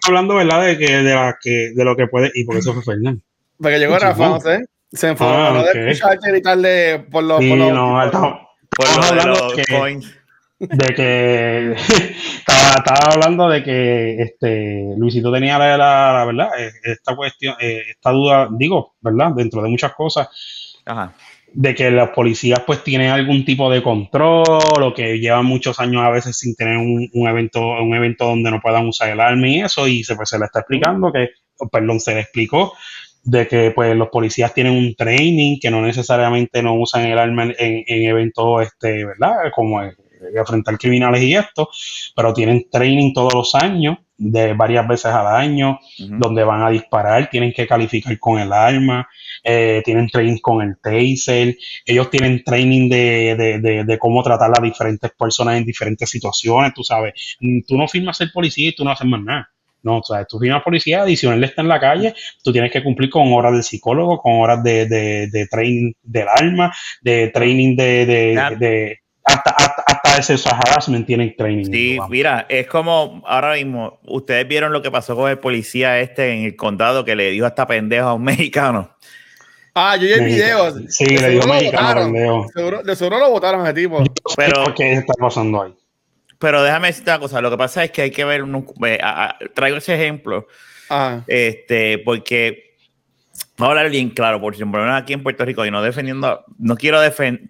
hablando, ¿verdad? De que de la que de lo que puede y por eso fue Fernando. Porque llegó Rafa, No. sé. Se enfocó Ah, no ok. de escucharte gritarle por los. Sí, por los- no, estamos, Por estamos lo de hablando los de que, coins. De que estaba, estaba hablando de que este Luisito tenía la, la- la verdad eh, esta cuestión, eh, esta duda, digo, ¿verdad? Dentro de muchas cosas, Ajá. de que los policías pues tienen algún tipo de control o que llevan muchos años a veces sin tener un, un evento un evento donde no puedan usar el arma y eso y se pues se le está explicando que perdón se le explicó de que pues los policías tienen un training que no necesariamente no usan el arma en, en- en eventos este verdad como eh, enfrentar criminales y esto pero tienen training todos los años de varias veces al año donde van a disparar tienen que calificar con el arma eh, tienen training con el taser, ellos tienen training de, de, de, de cómo tratar a diferentes personas en diferentes situaciones, tú sabes, Mm, tú no firmas ser policía y tú no haces más nada. No, o sea, tú firmas policía, adicional está en la calle, tú tienes que cumplir con horas del psicólogo, con horas de, de, de training del arma, de training de, de, de- hasta, hasta, hasta ese harassment tienen training. Sí, mira, es como ahora mismo, ustedes vieron lo que pasó con el policía este en el condado que le dijo hasta pendejo a un mexicano. Ah, yo vi el video. Sí, De le lo mexicano, pendejo. Seguro- De seguro lo votaron a ese tipo. Pero, ¿Qué está pasando ahí? pero déjame decirte una cosa, lo que pasa es que hay que ver, un- ve, a- a- traigo ese ejemplo, Ah, este, porque vamos a hablar bien claro, por ejemplo, aquí en Puerto Rico y no defendiendo, no quiero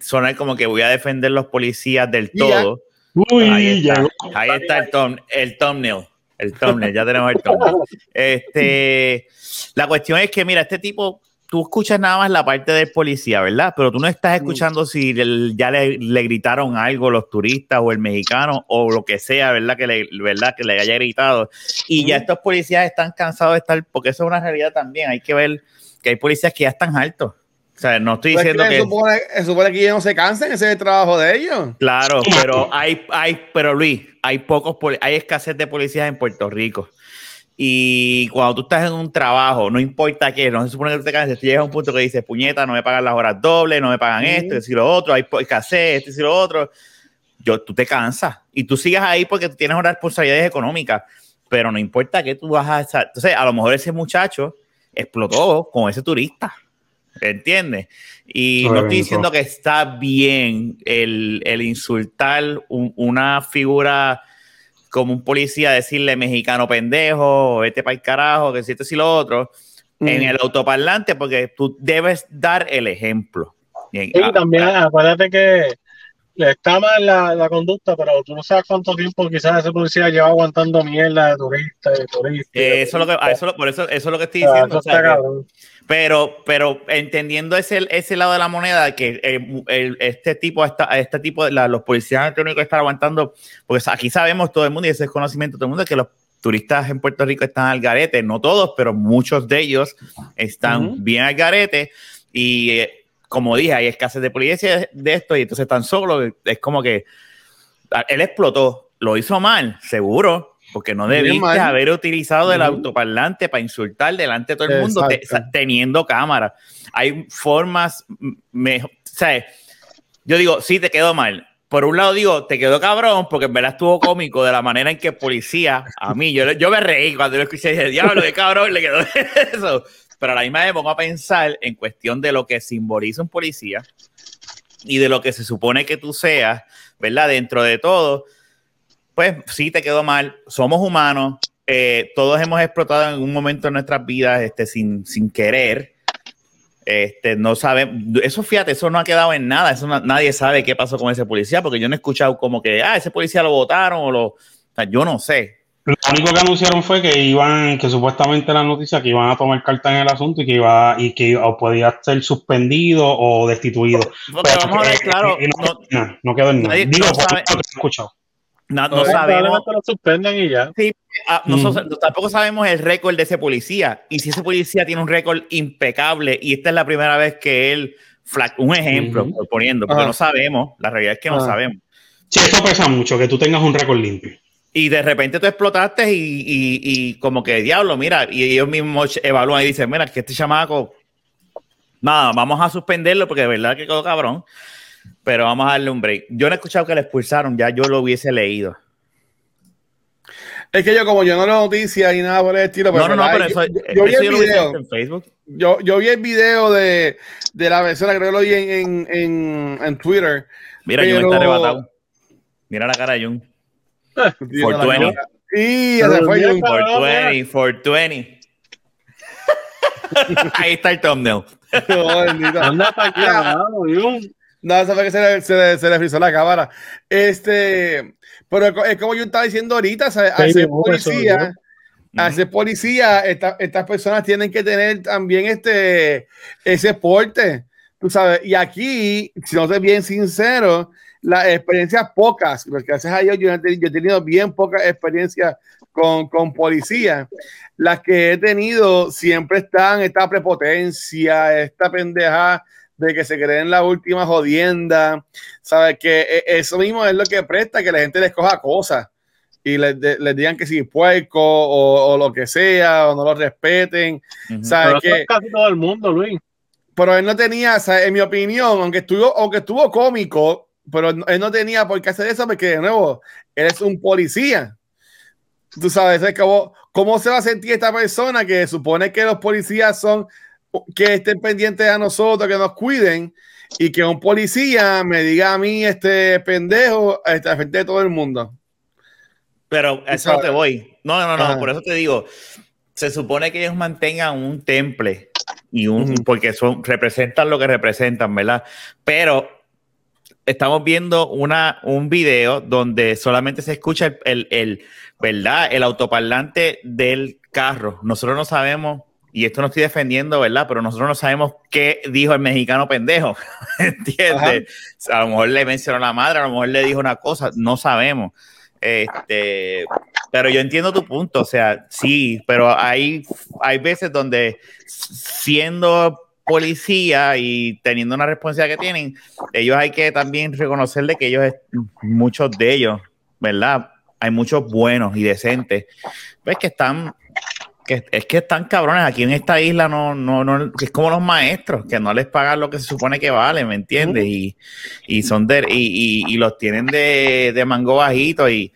sonar como que voy a defender los policías del ya. todo. Uy, ahí está, llegó. ahí está el, thumb- el thumbnail. El thumbnail, ya tenemos el thumbnail. Este, la cuestión es que, mira, este tipo, tú escuchas nada más la parte del policía, ¿verdad? Pero tú no estás escuchando si el- ya le, le gritaron algo los turistas o el mexicano o lo que sea, ¿verdad? Que le, ¿verdad? Que le haya gritado. Y ya estos policías están cansados de estar, porque eso es una realidad también. Hay que ver que hay policías que ya están altos. O sea, no estoy Pues diciendo que que... se supone, que ellos no se cansen, ese es el trabajo de ellos. Claro, pero hay, hay, pero Luis, hay pocos, hay escasez de policías en Puerto Rico. Y cuando tú estás en un trabajo, no importa qué, no se supone que tú te canses, tú llegas a un punto que dices, puñeta, no me pagan las horas dobles, no me pagan esto, esto y lo otro, hay escasez, esto y lo otro. Yo, tú te cansas y tú sigas ahí porque tú tienes unas responsabilidades económicas, pero no importa qué tú vas a... esa- Entonces, a lo mejor ese muchacho explotó con ese turista. ¿Entiendes? Y no estoy diciendo que está bien el, el insultar un- una figura como un policía, decirle mexicano pendejo, vete para el carajo, que si esto y lo otro, en el autoparlante, porque tú debes dar el ejemplo. Y- ah, también acuérdate que está mal la, la conducta, pero tú no sabes cuánto tiempo quizás ese policía lleva aguantando mierda de turista, de turista. eh, eso lo que, por eso, eso es lo que estoy diciendo. o sea, que-. Pero, pero entendiendo ese, ese lado de la moneda, que eh, el- este tipo, está, este tipo de la- los policías electrónicos están aguantando, porque aquí sabemos todo el mundo y ese es conocimiento de todo el mundo, que los turistas en Puerto Rico están al garete, no todos, pero muchos de ellos están bien al garete. Y eh, como dije, hay escasez de policía de esto y entonces están solos, es como que él explotó, lo hizo mal, seguro, porque no debiste haber utilizado el autoparlante para insultar delante de todo el mundo te- teniendo cámara. Hay formas mejor, o sea, yo digo, sí, te quedó mal. Por un lado digo, te quedó cabrón, porque en verdad estuvo cómico de la manera en que policía, a mí, yo, yo me reí cuando lo escuché dije, diablo, qué cabrón le quedó eso. Pero a la misma vez me pongo a pensar en cuestión de lo que simboliza un policía y de lo que se supone que tú seas, ¿verdad? Dentro de todo, pues sí te quedó mal. Somos humanos, eh, todos hemos explotado en algún momento de nuestras vidas este, sin, sin querer. Este, no sabemos, eso fíjate, eso no ha quedado en nada, eso no- nadie sabe qué pasó con ese policía, porque yo no he escuchado como que, ah, ese policía lo votaron o lo, o sea, yo no sé. Lo único que anunciaron fue que iban, que supuestamente la noticia que iban a tomar carta en el asunto y que iba, y que o podía ser suspendido o destituido. Porque Pero vamos a ver, claro, que no, no, no, no quedó en nada. Nadie- Digo, no sabe. lo que he escuchado. No- no No, sabemos, Probablemente lo suspenden y ya. ah, nosotros Mm. tampoco sabemos el récord de ese policía, y si ese policía tiene un récord impecable, y esta es la primera vez que él, fla- un ejemplo, Ujú. por poniendo, porque Ajá. no sabemos, la realidad es que no Ajá. sabemos. Sí, eso pesa mucho, que tú tengas un récord limpio. Y de repente tú explotaste y, y- y como que diablo, mira, y ellos mismos evalúan y dicen, mira, que este chamaco, nada, vamos a suspenderlo porque de verdad que quedó cabrón, pero vamos a darle un break. Yo no he escuchado que le expulsaron, ya yo lo hubiese leído. Es que yo, como yo no leo noticias y nada por el estilo, No, no, no, ¿verdad? pero eso, yo, yo vi eso el yo lo video. visto en Facebook. Yo, yo vi el video de, de la persona, creo que lo vi en, en, en, en Twitter. Mira, Jun Pero- está arrebatado. Mira la cara de Jun. La 420. cámara. Y se fue Pero Jun. mira, 420, 420. Ahí está el thumbnail. Bendito. Anda para mano, Jun. No, eso fue que se le, se le, se le frizó la cámara. Este, pero es co- es como yo estaba diciendo ahorita, ¿sabes? al ser policía, al Ujú. ser policía, esta- estas personas tienen que tener también este, ese porte, tú sabes. Y aquí, si no soy bien sincero, las experiencias pocas, porque gracias a Dios yo, yo he tenido bien pocas experiencias con, con policía. Las que he tenido siempre están esta prepotencia, esta pendeja de que se creen la última jodienda, ¿sabes? Que e- eso mismo es lo que presta que la gente les coja cosas y les, de- les digan que si puerco o, o lo que sea, o no lo respeten, Ujú. ¿sabes? Pero eso Que, es casi todo el mundo, Luis. pero él no tenía, ¿sabes? en mi opinión, aunque estuvo, aunque estuvo cómico, pero él no tenía por qué hacer eso porque, de nuevo, él es un policía. Tú sabes, es como, ¿cómo se va a sentir esta persona que supone que los policías son que estén pendientes a nosotros, que nos cuiden, y que un policía me diga a mí, este pendejo, este, frente de todo el mundo? Pero a eso no te voy. No, no, no, Ajá. por eso te digo, se supone que ellos mantengan un temple y un, porque son, representan lo que representan, ¿verdad? Pero estamos viendo una, un video donde solamente se escucha el, el, el, ¿verdad? El autoparlante del carro. Nosotros no sabemos, y esto no estoy defendiendo, ¿verdad? Pero nosotros no sabemos qué dijo el mexicano pendejo, ¿entiendes? A lo mejor le mencionó la madre, a lo mejor le dijo una cosa, no sabemos. Este, pero yo entiendo tu punto, o sea, sí, pero hay, hay veces donde siendo policía y teniendo una responsabilidad que tienen, ellos hay que también reconocerle que ellos, muchos de ellos, ¿verdad? Hay muchos buenos y decentes, pues que están, que es que están cabrones, aquí en esta isla no, no, no, es como los maestros, que no les pagan lo que se supone que vale, ¿me entiendes? Y, y son de, y, y, y los tienen de, de mango bajito y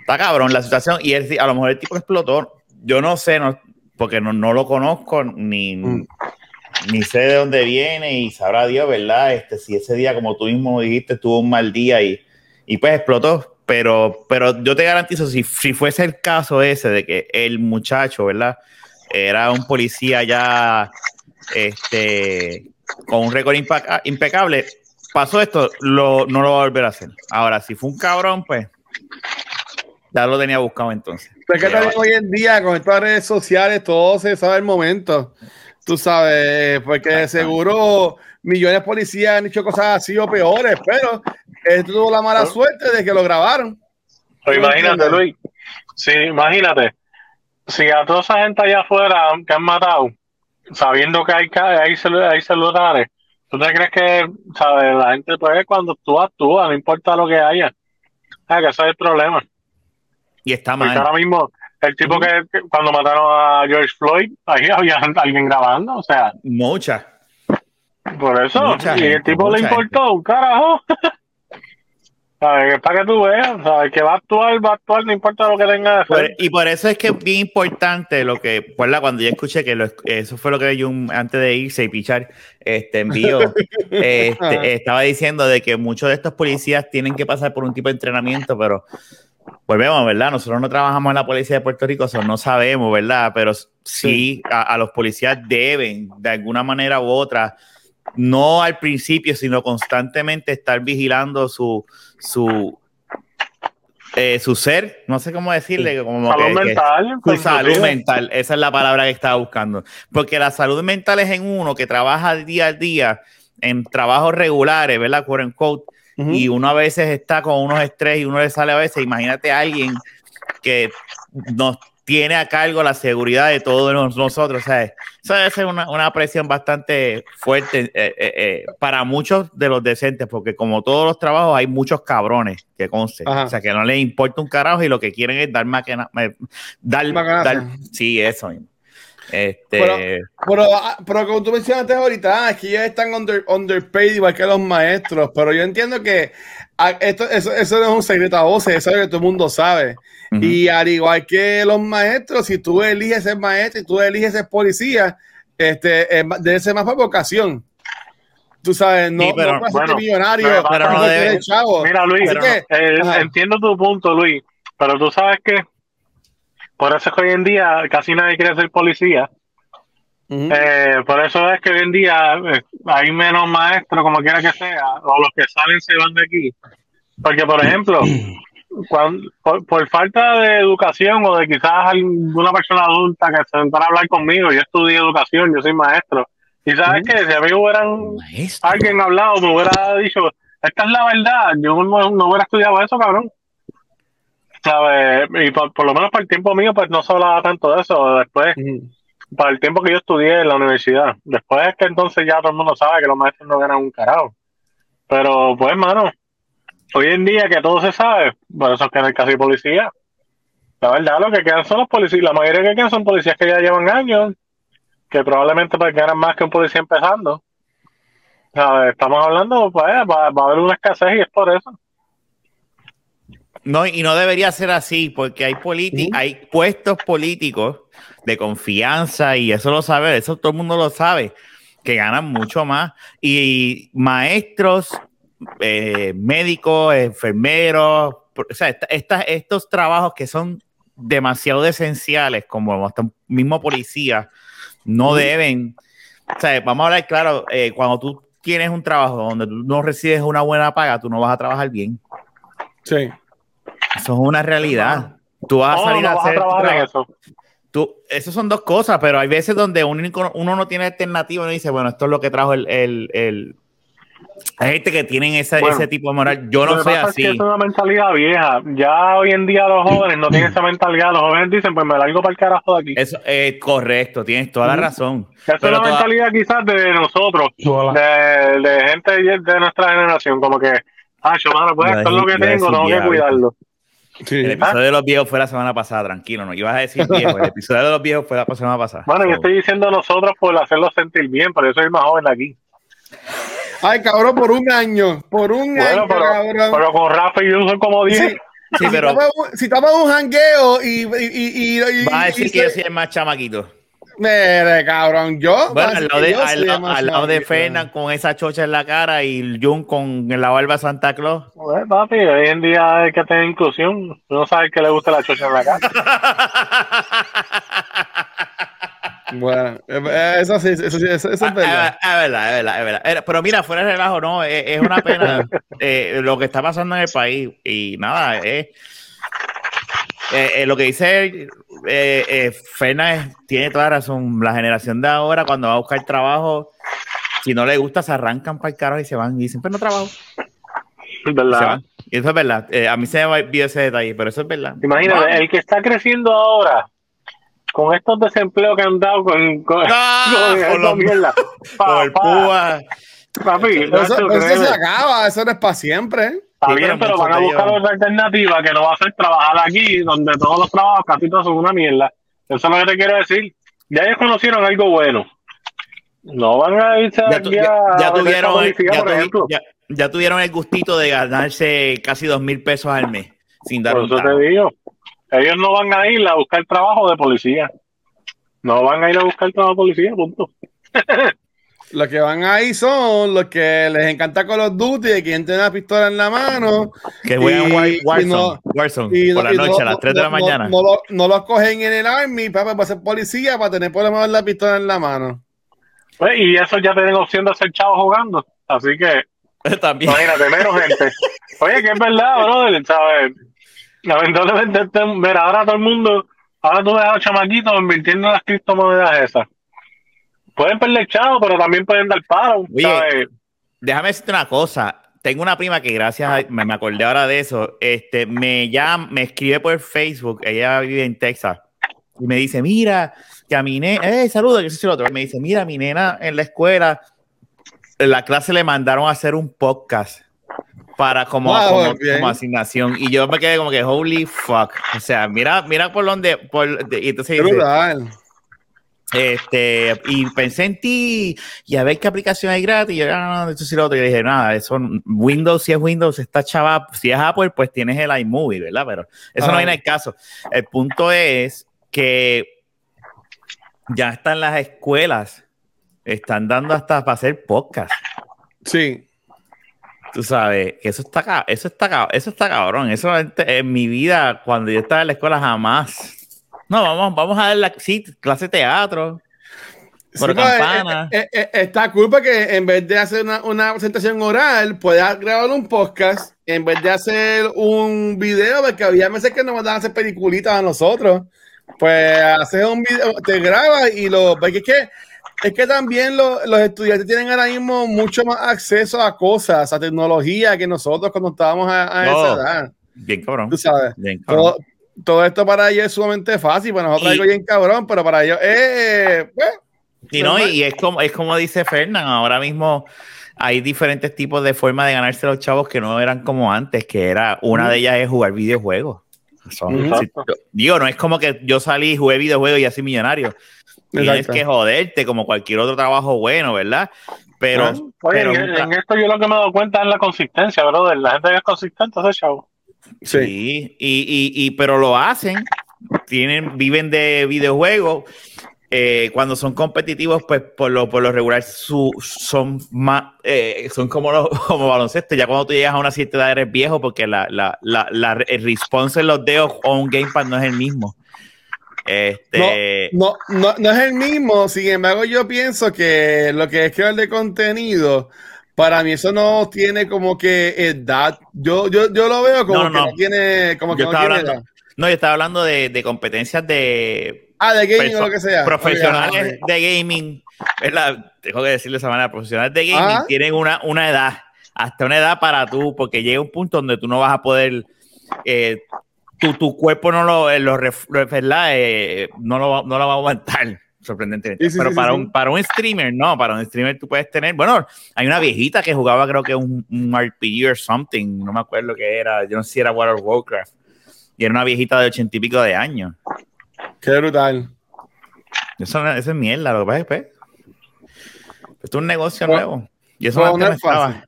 está cabrón la situación y él, a lo mejor el tipo explotó, yo no sé, no, porque no, no lo conozco ni, Mm. ni sé de dónde viene y sabrá Dios, ¿verdad? Este, si ese día, como tú mismo dijiste, tuvo un mal día y, y pues explotó, pero, pero yo te garantizo, si, si fuese el caso ese de que el muchacho, ¿verdad? Era un policía ya este, con un récord impeca- impecable, pasó esto, lo, no lo va a volver a hacer. Ahora, si fue un cabrón, pues ya lo tenía buscado entonces. Pero que también hoy en día con estas redes sociales todo se sabe el momento. Tú sabes, porque seguro millones de policías han hecho cosas así o peores, pero él tuvo la mala suerte de que lo grabaron. Pero imagínate, Luis, Sí, imagínate, si a toda esa gente allá afuera que han matado, sabiendo que hay, ca- hay, celu- hay celulares, ¿tú te crees que, sabes, la gente, pues cuando tú actúas, no importa lo que haya? Ah, que ese es el problema. Y está Porque mal. ahora mismo, el tipo que, que cuando mataron a George Floyd, ahí había alguien grabando, o sea, Muchas. Por eso, Mucha y el gente, tipo le importó un carajo. ¿Sabes? Es para que tú veas, ¿sabes? Que va a actuar, va a actuar, no importa lo que tenga de hacer. y por eso es que es bien importante lo que, ¿verdad? Cuando yo escuché que lo- eso fue lo que yo antes de irse y pichar, este envío, este, estaba diciendo de que muchos de estos policías tienen que pasar por un tipo de entrenamiento, pero volvemos, ¿verdad? Nosotros no trabajamos en la policía de Puerto Rico, eso no sabemos, ¿verdad? Pero sí, a, a los policías deben, de alguna manera u otra, no al principio, sino constantemente estar vigilando su, su, eh, su ser, no sé cómo decirle, como Salud que- que- mental. su pues, salud mental, esa es la palabra que estaba buscando. Porque la salud mental es en uno que trabaja día a día en trabajos regulares, ¿verdad? Quote unquote, Ujú. y uno a veces está con unos estrés y uno le sale a veces. Imagínate a alguien que nos tiene a cargo la seguridad de todos nos- nosotros. ¿sabes? Eso debe ser una, una presión bastante fuerte eh, eh, eh, para muchos de los decentes, porque como todos los trabajos hay muchos cabrones que conste. Ajá. O sea, que no les importa un carajo y lo que quieren es dar más que na- eh, dar, dar- sí, eso. Este, Pero- Pero, ah, pero como tú mencionaste ahorita, ah, es que ellos están under, underpaid igual que los maestros, pero yo entiendo que esto, eso, eso no es un secreto a voces, eso es lo que todo el mundo sabe. Y al igual que los maestros, si tú eliges ser maestro y tú eliges ser policía, este, eh, debe ser más por vocación. Tú sabes, no, Sí, pero- no bueno, millonario, pero- pero no debe- chavo. Mira, Luis, que, eh, entiendo tu punto, Luis, pero tú sabes que por eso es que hoy en día casi nadie quiere ser policía. Eh, por eso es que hoy en día eh, hay menos maestros, como quiera que sea, o los que salen se van de aquí. Porque, por ejemplo, cuando, por, por falta de educación o de quizás alguna persona adulta que se sentara a hablar conmigo, yo estudié educación, yo soy maestro. Y sabes que si a mí hubieran Maestro. alguien hablado, me hubiera dicho, esta es la verdad, yo no, no hubiera estudiado eso, cabrón. ¿Sabes? Y por, por lo menos para el tiempo mío, pues no se hablaba tanto de eso. Después. Para el tiempo que yo estudié en la universidad. Después es que entonces ya todo el mundo sabe que los maestros no ganan un carajo. Pero, pues, hermano, hoy en día que todo se sabe, por eso es que no hay casi policía. La verdad, lo que quedan son los policías. La mayoría que quedan son policías que ya llevan años, que probablemente pues ganan más que un policía empezando. ¿Sabes? Estamos hablando, pues, va, va a haber una escasez y es por eso. No, y no debería ser así, porque hay politi hay puestos políticos de confianza, y eso lo sabe, eso todo el mundo lo sabe, que ganan mucho más. Y maestros, eh, médicos, enfermeros, o sea, esta- esta- estos trabajos que son demasiado esenciales, como hasta mismo policía, no deben. O sea, vamos a hablar claro, eh, cuando tú tienes un trabajo donde tú no recibes una buena paga, tú no vas a trabajar bien. Sí. Eso es una realidad. Tú vas a salir no a hacer tu trabajar en trabajo. eso. Tú, eso son dos cosas, pero hay veces donde uno, uno no tiene alternativa y uno dice, bueno, esto es lo que trajo el... el, el- Hay gente que tienen ese, Bueno, ese tipo de moral. Yo no soy pasa es así. que es una mentalidad vieja. Ya hoy en día los jóvenes no tienen esa mentalidad. Los jóvenes dicen, pues me largo para el carajo de aquí. Eso es correcto, tienes toda la razón. Esa es toda- mentalidad quizás de nosotros, de, de gente de nuestra generación, como que, ah, yo, mano, pues esto es lo que tengo, tengo que cuidarlo. Sí. El episodio de los viejos fue la semana pasada, tranquilo, no ibas a decir viejo. El episodio de los viejos fue la semana pasada. Bueno, yo So, estoy diciendo nosotros por hacerlo sentir bien, pero yo soy el más joven de aquí. Ay, cabrón, por un año. Por un Bueno, año, pero, cabrón. pero con Rafa y yo son como 10. Sí. Sí, si, pero estamos, en un- si estamos en un jangueo y. y, y, y, y- vas a decir y que yo soy el más chamaquito. Mire, cabrón, yo. Bueno, al lado de, yo al, al lado de. Fernan con esa chocha en la cara y Jun con la barba Santa Claus. Pues, papi, hoy en día hay que tener inclusión. No sabes que le gusta la chocha en la cara. Bueno, eh, eso sí, eso, sí, eso, es verdad. Ah, Es verdad, es verdad, es verdad. Eh, Pero mira, fuera de relajo, no, es, es una pena eh, lo que está pasando en el país. Y nada, es. eh, eh, lo que dice eh, eh, Fernández tiene toda razón. La generación de ahora, cuando va a buscar trabajo, si no le gusta, se arrancan para el carajo y se van. Y dicen, pues no trabajo. Es ¿Verdad? Y eso es verdad. Eh, a mí se me olvidó ese detalle, pero eso es verdad. Imagínate, el que está creciendo ahora, con estos desempleos que han dado con, con, Ah, con mierda. El Pa, púa. papi, Pero eso, pero se acaba, eso no es para siempre. Está bien, pero van a buscar llevan. otra alternativa que no va a ser trabajar aquí, donde todos los trabajos casi todos son una mierda. Eso es lo que te quiero decir. Ya ellos conocieron algo bueno. No van a irse Ya, aquí ya- a ya tuvieron, policía, ya por ejemplo. ya- ya tuvieron el gustito de ganarse casi dos mil pesos al mes sin dar Por un eso te digo. Ellos no van a ir a buscar trabajo de policía. No van a ir a buscar trabajo de policía, punto. Los que van ahí son los que les encanta Call of Duty, y quien tiene una pistola en la mano. Que juegan Y- War- y Warzone, no- Warzone Y por la y noche no- a las 3 de la no- no- mañana. No, lo- no los cogen en el Army, papá, para ser policía, para tener por lo menos la pistola en la mano. Pues, y eso ya tienen opción de ser chavos jugando. Así que, También. imagínate, menos gente. Oye, que es verdad, brother, ¿sabes? Lamentablemente, este- mira, ahora todo el mundo, ahora tú ves a los chamaquitos invirtiendo en las criptomonedas esas. Pueden perder chavo, pero también pueden dar paro, Oye. Déjame decirte una cosa. Tengo una prima que gracias a, me, me acordé ahora de eso, este, me llama, me escribe por Facebook, ella vive en Texas, y me dice, mira, que a mi nena, eh, saluda, que es lo otro. Me dice, mira, mi nena en la escuela, en la clase le mandaron a hacer un podcast para como, como, asignación. Y yo me quedé como que, holy fuck. O sea, mira, mira por donde, por, de- y entonces dice, brutal. Este, y pensé en ti y a ver qué aplicación hay gratis. Y yo, ah, no, esto sí lo otro. Y dije, nada, eso, Windows, si es Windows, está chava. Si es Apple, pues tienes el iMovie, ¿verdad? Pero eso no viene al caso. El punto es que ya están las escuelas, están dando hasta para hacer podcast. Sí. Tú sabes, que eso está, eso está, eso está cabrón. Eso en mi vida, cuando yo estaba en la escuela, jamás. No, vamos, vamos a ver la sí, clase de teatro. Por Sí, pues, campana. eh, eh, eh, está cool porque en vez de hacer una, una presentación oral, puedes grabar un podcast en vez de hacer un video, porque había veces que nos mandaban a hacer peliculitas a nosotros. Pues haces un video, te grabas y lo. Porque es que, es que también lo- los estudiantes tienen ahora mismo mucho más acceso a cosas, a tecnología que nosotros cuando estábamos a, a No. esa edad. Bien cabrón. Tú sabes. Bien cabrón. Todo, todo esto para ellos es sumamente fácil, para nosotros Y- algo bien cabrón, pero para ellos eh, pues, Y no, y es como, es como dice Fernán, ahora mismo hay diferentes tipos de formas de ganarse los chavos que no eran como antes, que era, una de ellas es jugar videojuegos. Son- Ujú. si- digo, no es como que yo salí y jugué videojuegos y así millonario. Tienes que joderte como cualquier otro trabajo bueno, ¿verdad? Pero, Oye, pero en, nunca- en esto yo lo que me he dado cuenta es la consistencia, brother. La gente que es consistente hace chavo. Sí. Sí, y, y, y- pero lo hacen, tienen, viven de videojuegos. eh, cuando son competitivos, pues por lo, por lo regular su- son más, eh, son como, los, como baloncesto. Ya cuando tú llegas a una cierta edad eres viejo porque la, la, la, la- el response en los dedos o un gamepad no es el mismo. Este, No, no, no es el mismo, sin embargo yo pienso que lo que es crear de contenido, para mí eso no tiene como que edad. Yo, yo, yo lo veo como No, no, que no, tiene, como que yo no tiene hablando, edad. no, yo estaba hablando de, de competencias de Ah, de gaming o lo que sea. profesionales de gaming, ¿verdad? Tengo que decirlo de esa manera, profesionales de gaming Ah. tienen una, una edad, hasta una edad para tú, porque llega un punto donde tú no vas a poder, eh, tu, tu cuerpo no lo, eh, lo ¿verdad? Eh, no, lo, va- no lo va a aguantar, sorprendentemente. Sí, sí, Pero sí, para, un, para un streamer, no, para un streamer tú puedes tener, bueno, hay una viejita que jugaba creo que un, un RPG o something, no me acuerdo qué era, yo no sé si era World of Warcraft, y era una viejita de ochenta y pico de años. Qué brutal. Eso, eso es mierda, lo que pasa es que pues, esto es un negocio nuevo. Y eso no no es fácil.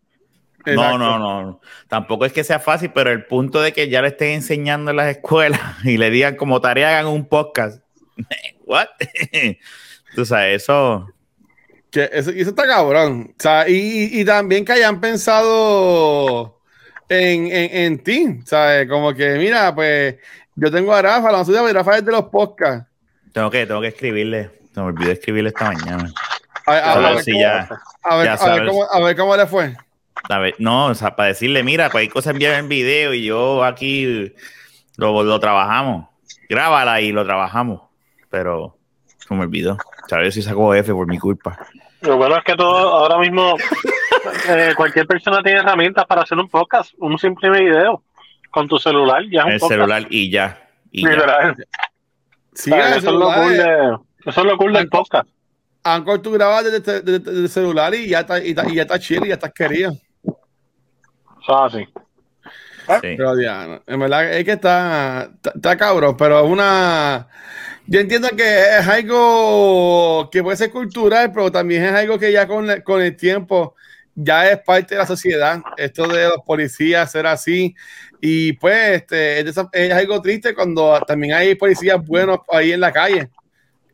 no, no, no. Tampoco es que sea fácil, pero el punto de que ya le estén enseñando en las escuelas y le digan como tarea hagan un podcast. What? Tú sabes, eso. Que eso, está cabrón. O sea, y, y- también que hayan pensado en, en, en ti. ¿Sabes? Como que, mira, pues yo tengo a Rafa, la suya, Rafa es de los podcasts. Tengo que, tengo que escribirle. Se me olvidó escribirle esta mañana. A, ver, cómo, le fue. a ver, no, o sea, para decirle, mira, cualquier cosa envíame en video y yo aquí lo, lo trabajamos. Grábala y lo trabajamos. Pero se me olvidó. Sabes si sacó F por mi culpa. Lo bueno es que todo ahora mismo eh, cualquier persona tiene herramientas para hacer un podcast, un simple video con tu celular, ya es un El podcast. celular y ya. Y ya. Literal. Sí, O sea, el eso, es lo cool eh, de, eso es lo cool del podcast. Anchor tú grabas desde, desde- desde- desde el celular y ya está, y, ya está chill y ya estás querido. Así. Sí. Pero Diana, en verdad es que está, está, está cabrón, pero es una. Yo entiendo que es algo que puede ser cultural, pero también es algo que ya con, el- con el tiempo ya es parte de la sociedad. Esto de los policías ser así. Y pues este, es, algo triste cuando también hay policías buenos ahí en la calle.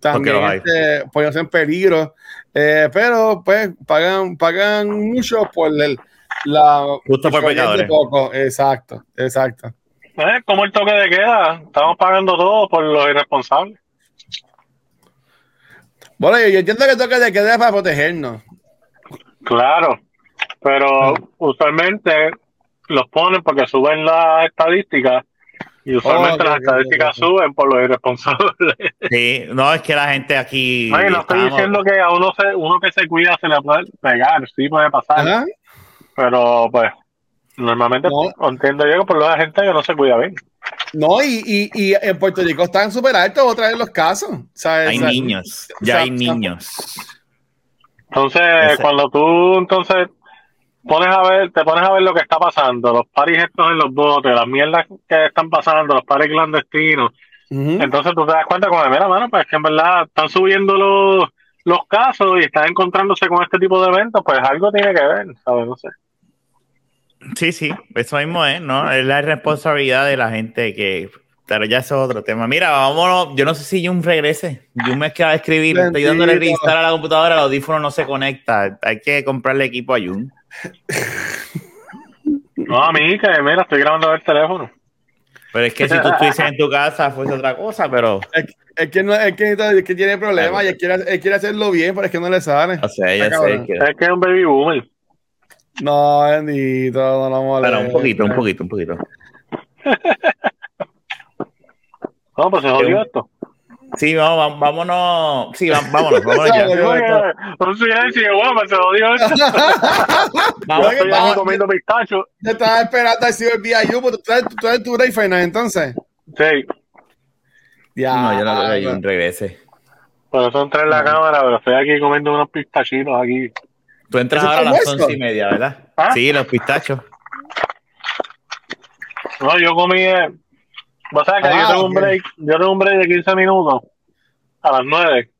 También este, poniéndose en peligro. Eh, pero pues pagan, pagan mucho por el, la. Justo por pecadores. poco. Exacto, exacto. Eh, como el toque de queda, estamos pagando todo por los irresponsables. Bueno, yo, yo entiendo que toque de queda es para protegernos. Claro, pero usualmente los ponen porque suben las estadísticas y usualmente Oh, las estadísticas suben por los irresponsables. Sí, no, es que la gente aquí. No estoy diciendo que a uno, se, uno que se cuida se le puede pegar, sí puede pasar, Ajá. pero pues normalmente No. entiendo yo que por la gente que no se cuida bien. No, y, y, y en Puerto Rico están súper altos otra vez los casos. ¿sabes? Hay O sea, niños, ya hay niños. Entonces, Ese- cuando tú entonces pones a ver, te pones a ver lo que está pasando, los paris estos en los botes, las mierdas que están pasando, los paris clandestinos, entonces tú te das cuenta como de, mira, mano, pues que en verdad están subiendo los, los casos y están encontrándose con este tipo de eventos, pues algo tiene que ver, ¿sabes? No sé. Sí, sí, eso mismo es, ¿no? Es la responsabilidad de la gente que. Pero ya eso es otro tema. Mira, vámonos. Yo no sé si Jun regrese. Jun me queda a escribir. Estoy dándole reinstalar a la computadora, el audífono no se conecta. Hay que comprarle equipo a Jun. No, a mí, que mira, estoy grabando el teléfono. Pero es que si tú estuvieses en tu casa, fuese otra cosa, pero. Es, es que no, es que, es que tiene problemas y él quiere, él quiere hacerlo bien, pero es que no le sale. O sea, ya sé. Es que es un baby boomer. No, bendito, no lo moleste. Pero un poquito, un poquito, un poquito. No, pues se jodió esto. Sí, vamos, vamos- vámonos. Sí, vámonos, vámonos ya. Un silencio, bueno, pues se jodió esto. Vamos, aquí comiendo pistacho. Yo estaba esperando a decir el VIU, pero tú traes, tú traes tu Ray Fernández, entonces. Sí, Ya. No, yo no regrese. por eso entré en la cámara, pero estoy aquí comiendo unos pistachitos aquí. Tú entras ¿Eso ahora a las once y media, ¿verdad? ¿Ah? Sí, los pistachos. No, yo comí. Eh, vos sabés que Ah, yo tengo un break, yo tengo un break de 15 minutos a las 9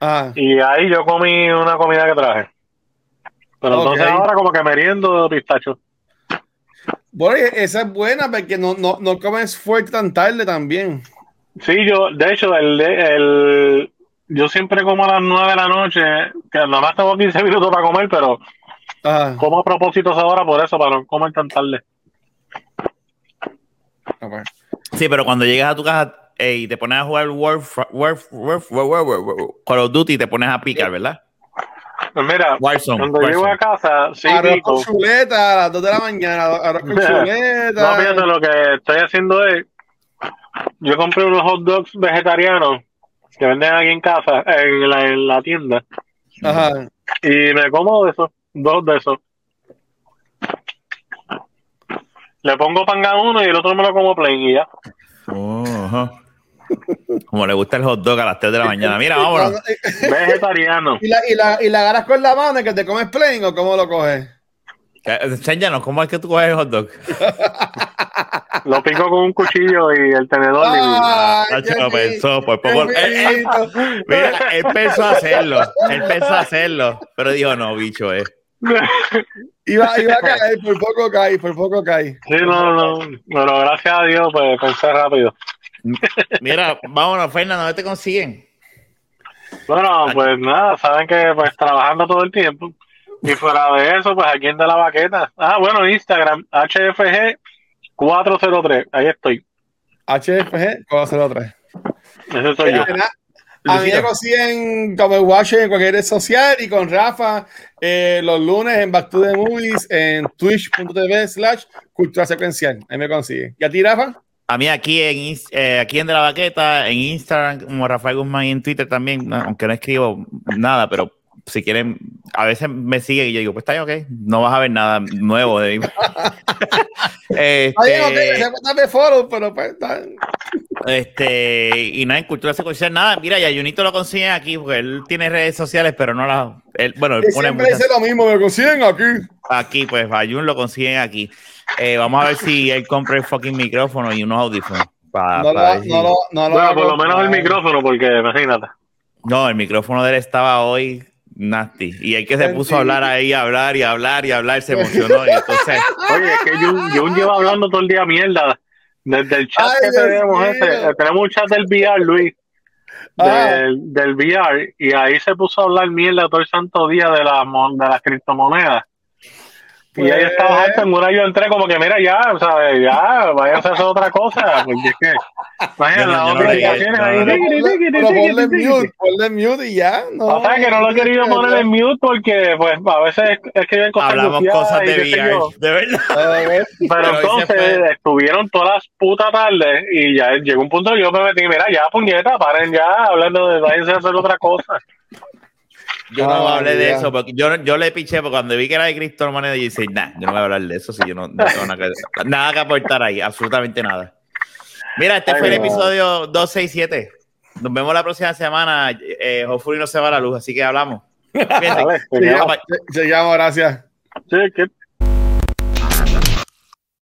Ah, y ahí yo comí una comida que traje. Pero Ok. entonces ahora como que meriendo de pistacho. bueno, esa es buena porque no, no, no comes fuerte tan tarde también. Sí, yo, de hecho, el, el, yo siempre como a las 9 de la noche, que nada más tengo 15 minutos para comer, pero Ah, como a propósito ahora por eso, para no comer tan tarde. ok. Sí, pero cuando llegas a tu casa eh, y te pones a jugar World, World, World, World, World, World- Call of Duty, te pones a picar, ¿verdad? Pues mira, Warzone. cuando Warzone. llego a casa, sí, arroz rico. con chuleta a las 2 de la mañana, arroz con No, chuleta. fíjate, lo que estoy haciendo es, yo compré unos hot dogs vegetarianos que venden aquí en casa, en la, en la tienda, Ajá. y me como de esos, dos de esos. Le pongo pan a uno y el otro me lo como plain y ya. Oh, ajá. Como le gusta el hot dog a las 3 de la mañana. Mira, vámonos. Vegetariano. ¿Y la, y, la, ¿Y la agarras con la mano y que te comes plain o cómo lo coges? Eh, Enséñanos, ¿cómo es que tú coges el hot dog? Lo pico con un cuchillo y el tenedor. Qué lo pensó, por poco. Él, él- bonito. mira, él pensó hacerlo. Él pensó hacerlo. Pero dijo, no, bicho, eh. Iba, iba a caer, por poco cae, por poco cae. Sí, no, no. Pero gracias a Dios, pues pensé rápido. Mira, vámonos, Fernando, ¿dónde te consiguen? Bueno, pues nada, saben que pues trabajando todo el tiempo. Y fuera de eso, pues aquí en De La Baqueta. Ah, bueno, Instagram, HFG403. Ahí estoy. HFG 403. Ese soy yo. A mí me consiguen como el Watch en cualquier red social y con Rafa eh, los lunes en Back to the Movies en twitch.tv slash cultura secuencial. Ahí me consiguen. ¿Y a ti, Rafa? A mí aquí en, eh, aquí en De La Baqueta, en Instagram, como Rafael Guzmán y en Twitter también, aunque no escribo nada, pero si quieren, a veces me siguen y yo digo, pues está bien, ok, no vas a ver nada nuevo de mí. este, follow, pero pues, está- este, y nada, en cultura secuencial, nada, mira, ya Junito lo consiguen aquí, porque él tiene redes sociales, pero no las, él, bueno, él pone siempre muchas dice lo mismo, me consiguen aquí. aquí, pues a Jun lo consiguen aquí. Eh, vamos a ver si él compra el fucking micrófono y unos audífonos. pa- No, pa lo, no, lo, no lo Bueno, por lo menos el micrófono, porque imagínate. No, el micrófono de él estaba hoy nasty. Y el que se puso a hablar ahí, a hablar y a hablar y a hablar, se emocionó. Y entonces, Oye, es que Jun, Jun lleva hablando todo el día mierda. Desde el chat Ay, que tenemos, ese, tenemos un chat del VR, Luis. Ah. Del, del VR, y ahí se puso a hablar mierda todo el santo día de, la, mon- de las criptomonedas. Y ahí Pues- estaba harto, en una yo entré como que, mira, ya, ¿sabes? Ya, váyanse a hacer otra cosa. Porque es que, imagínate, Yo no- las yo no notificaciones le- ahí. Ponle- Pero mute, ponle mute y ya. No, O sea, que no lo he querido poner en mute porque, pues, a veces escriben cosas hablamos gufiadas cosas de VR. yo. De verdad. Pero, entonces estuvieron todas las putas tardes y ya llegó un punto que yo me metí, mira, ya puñeta, paren ya hablando de váyanse a hacer otra cosa. Yo no Ah, hablé de eso, porque yo, yo le piché, porque cuando vi que era de criptomonedas, yo dije, nah, yo no voy a hablar de eso, si yo no, no tengo nada que, nada que aportar ahí, absolutamente nada. Mira, este Ay, fue el no. episodio 267. Nos vemos la próxima semana. Eh, hopefully no se va la luz, así que hablamos. Vale, se llama, se llama, gracias. Sí, que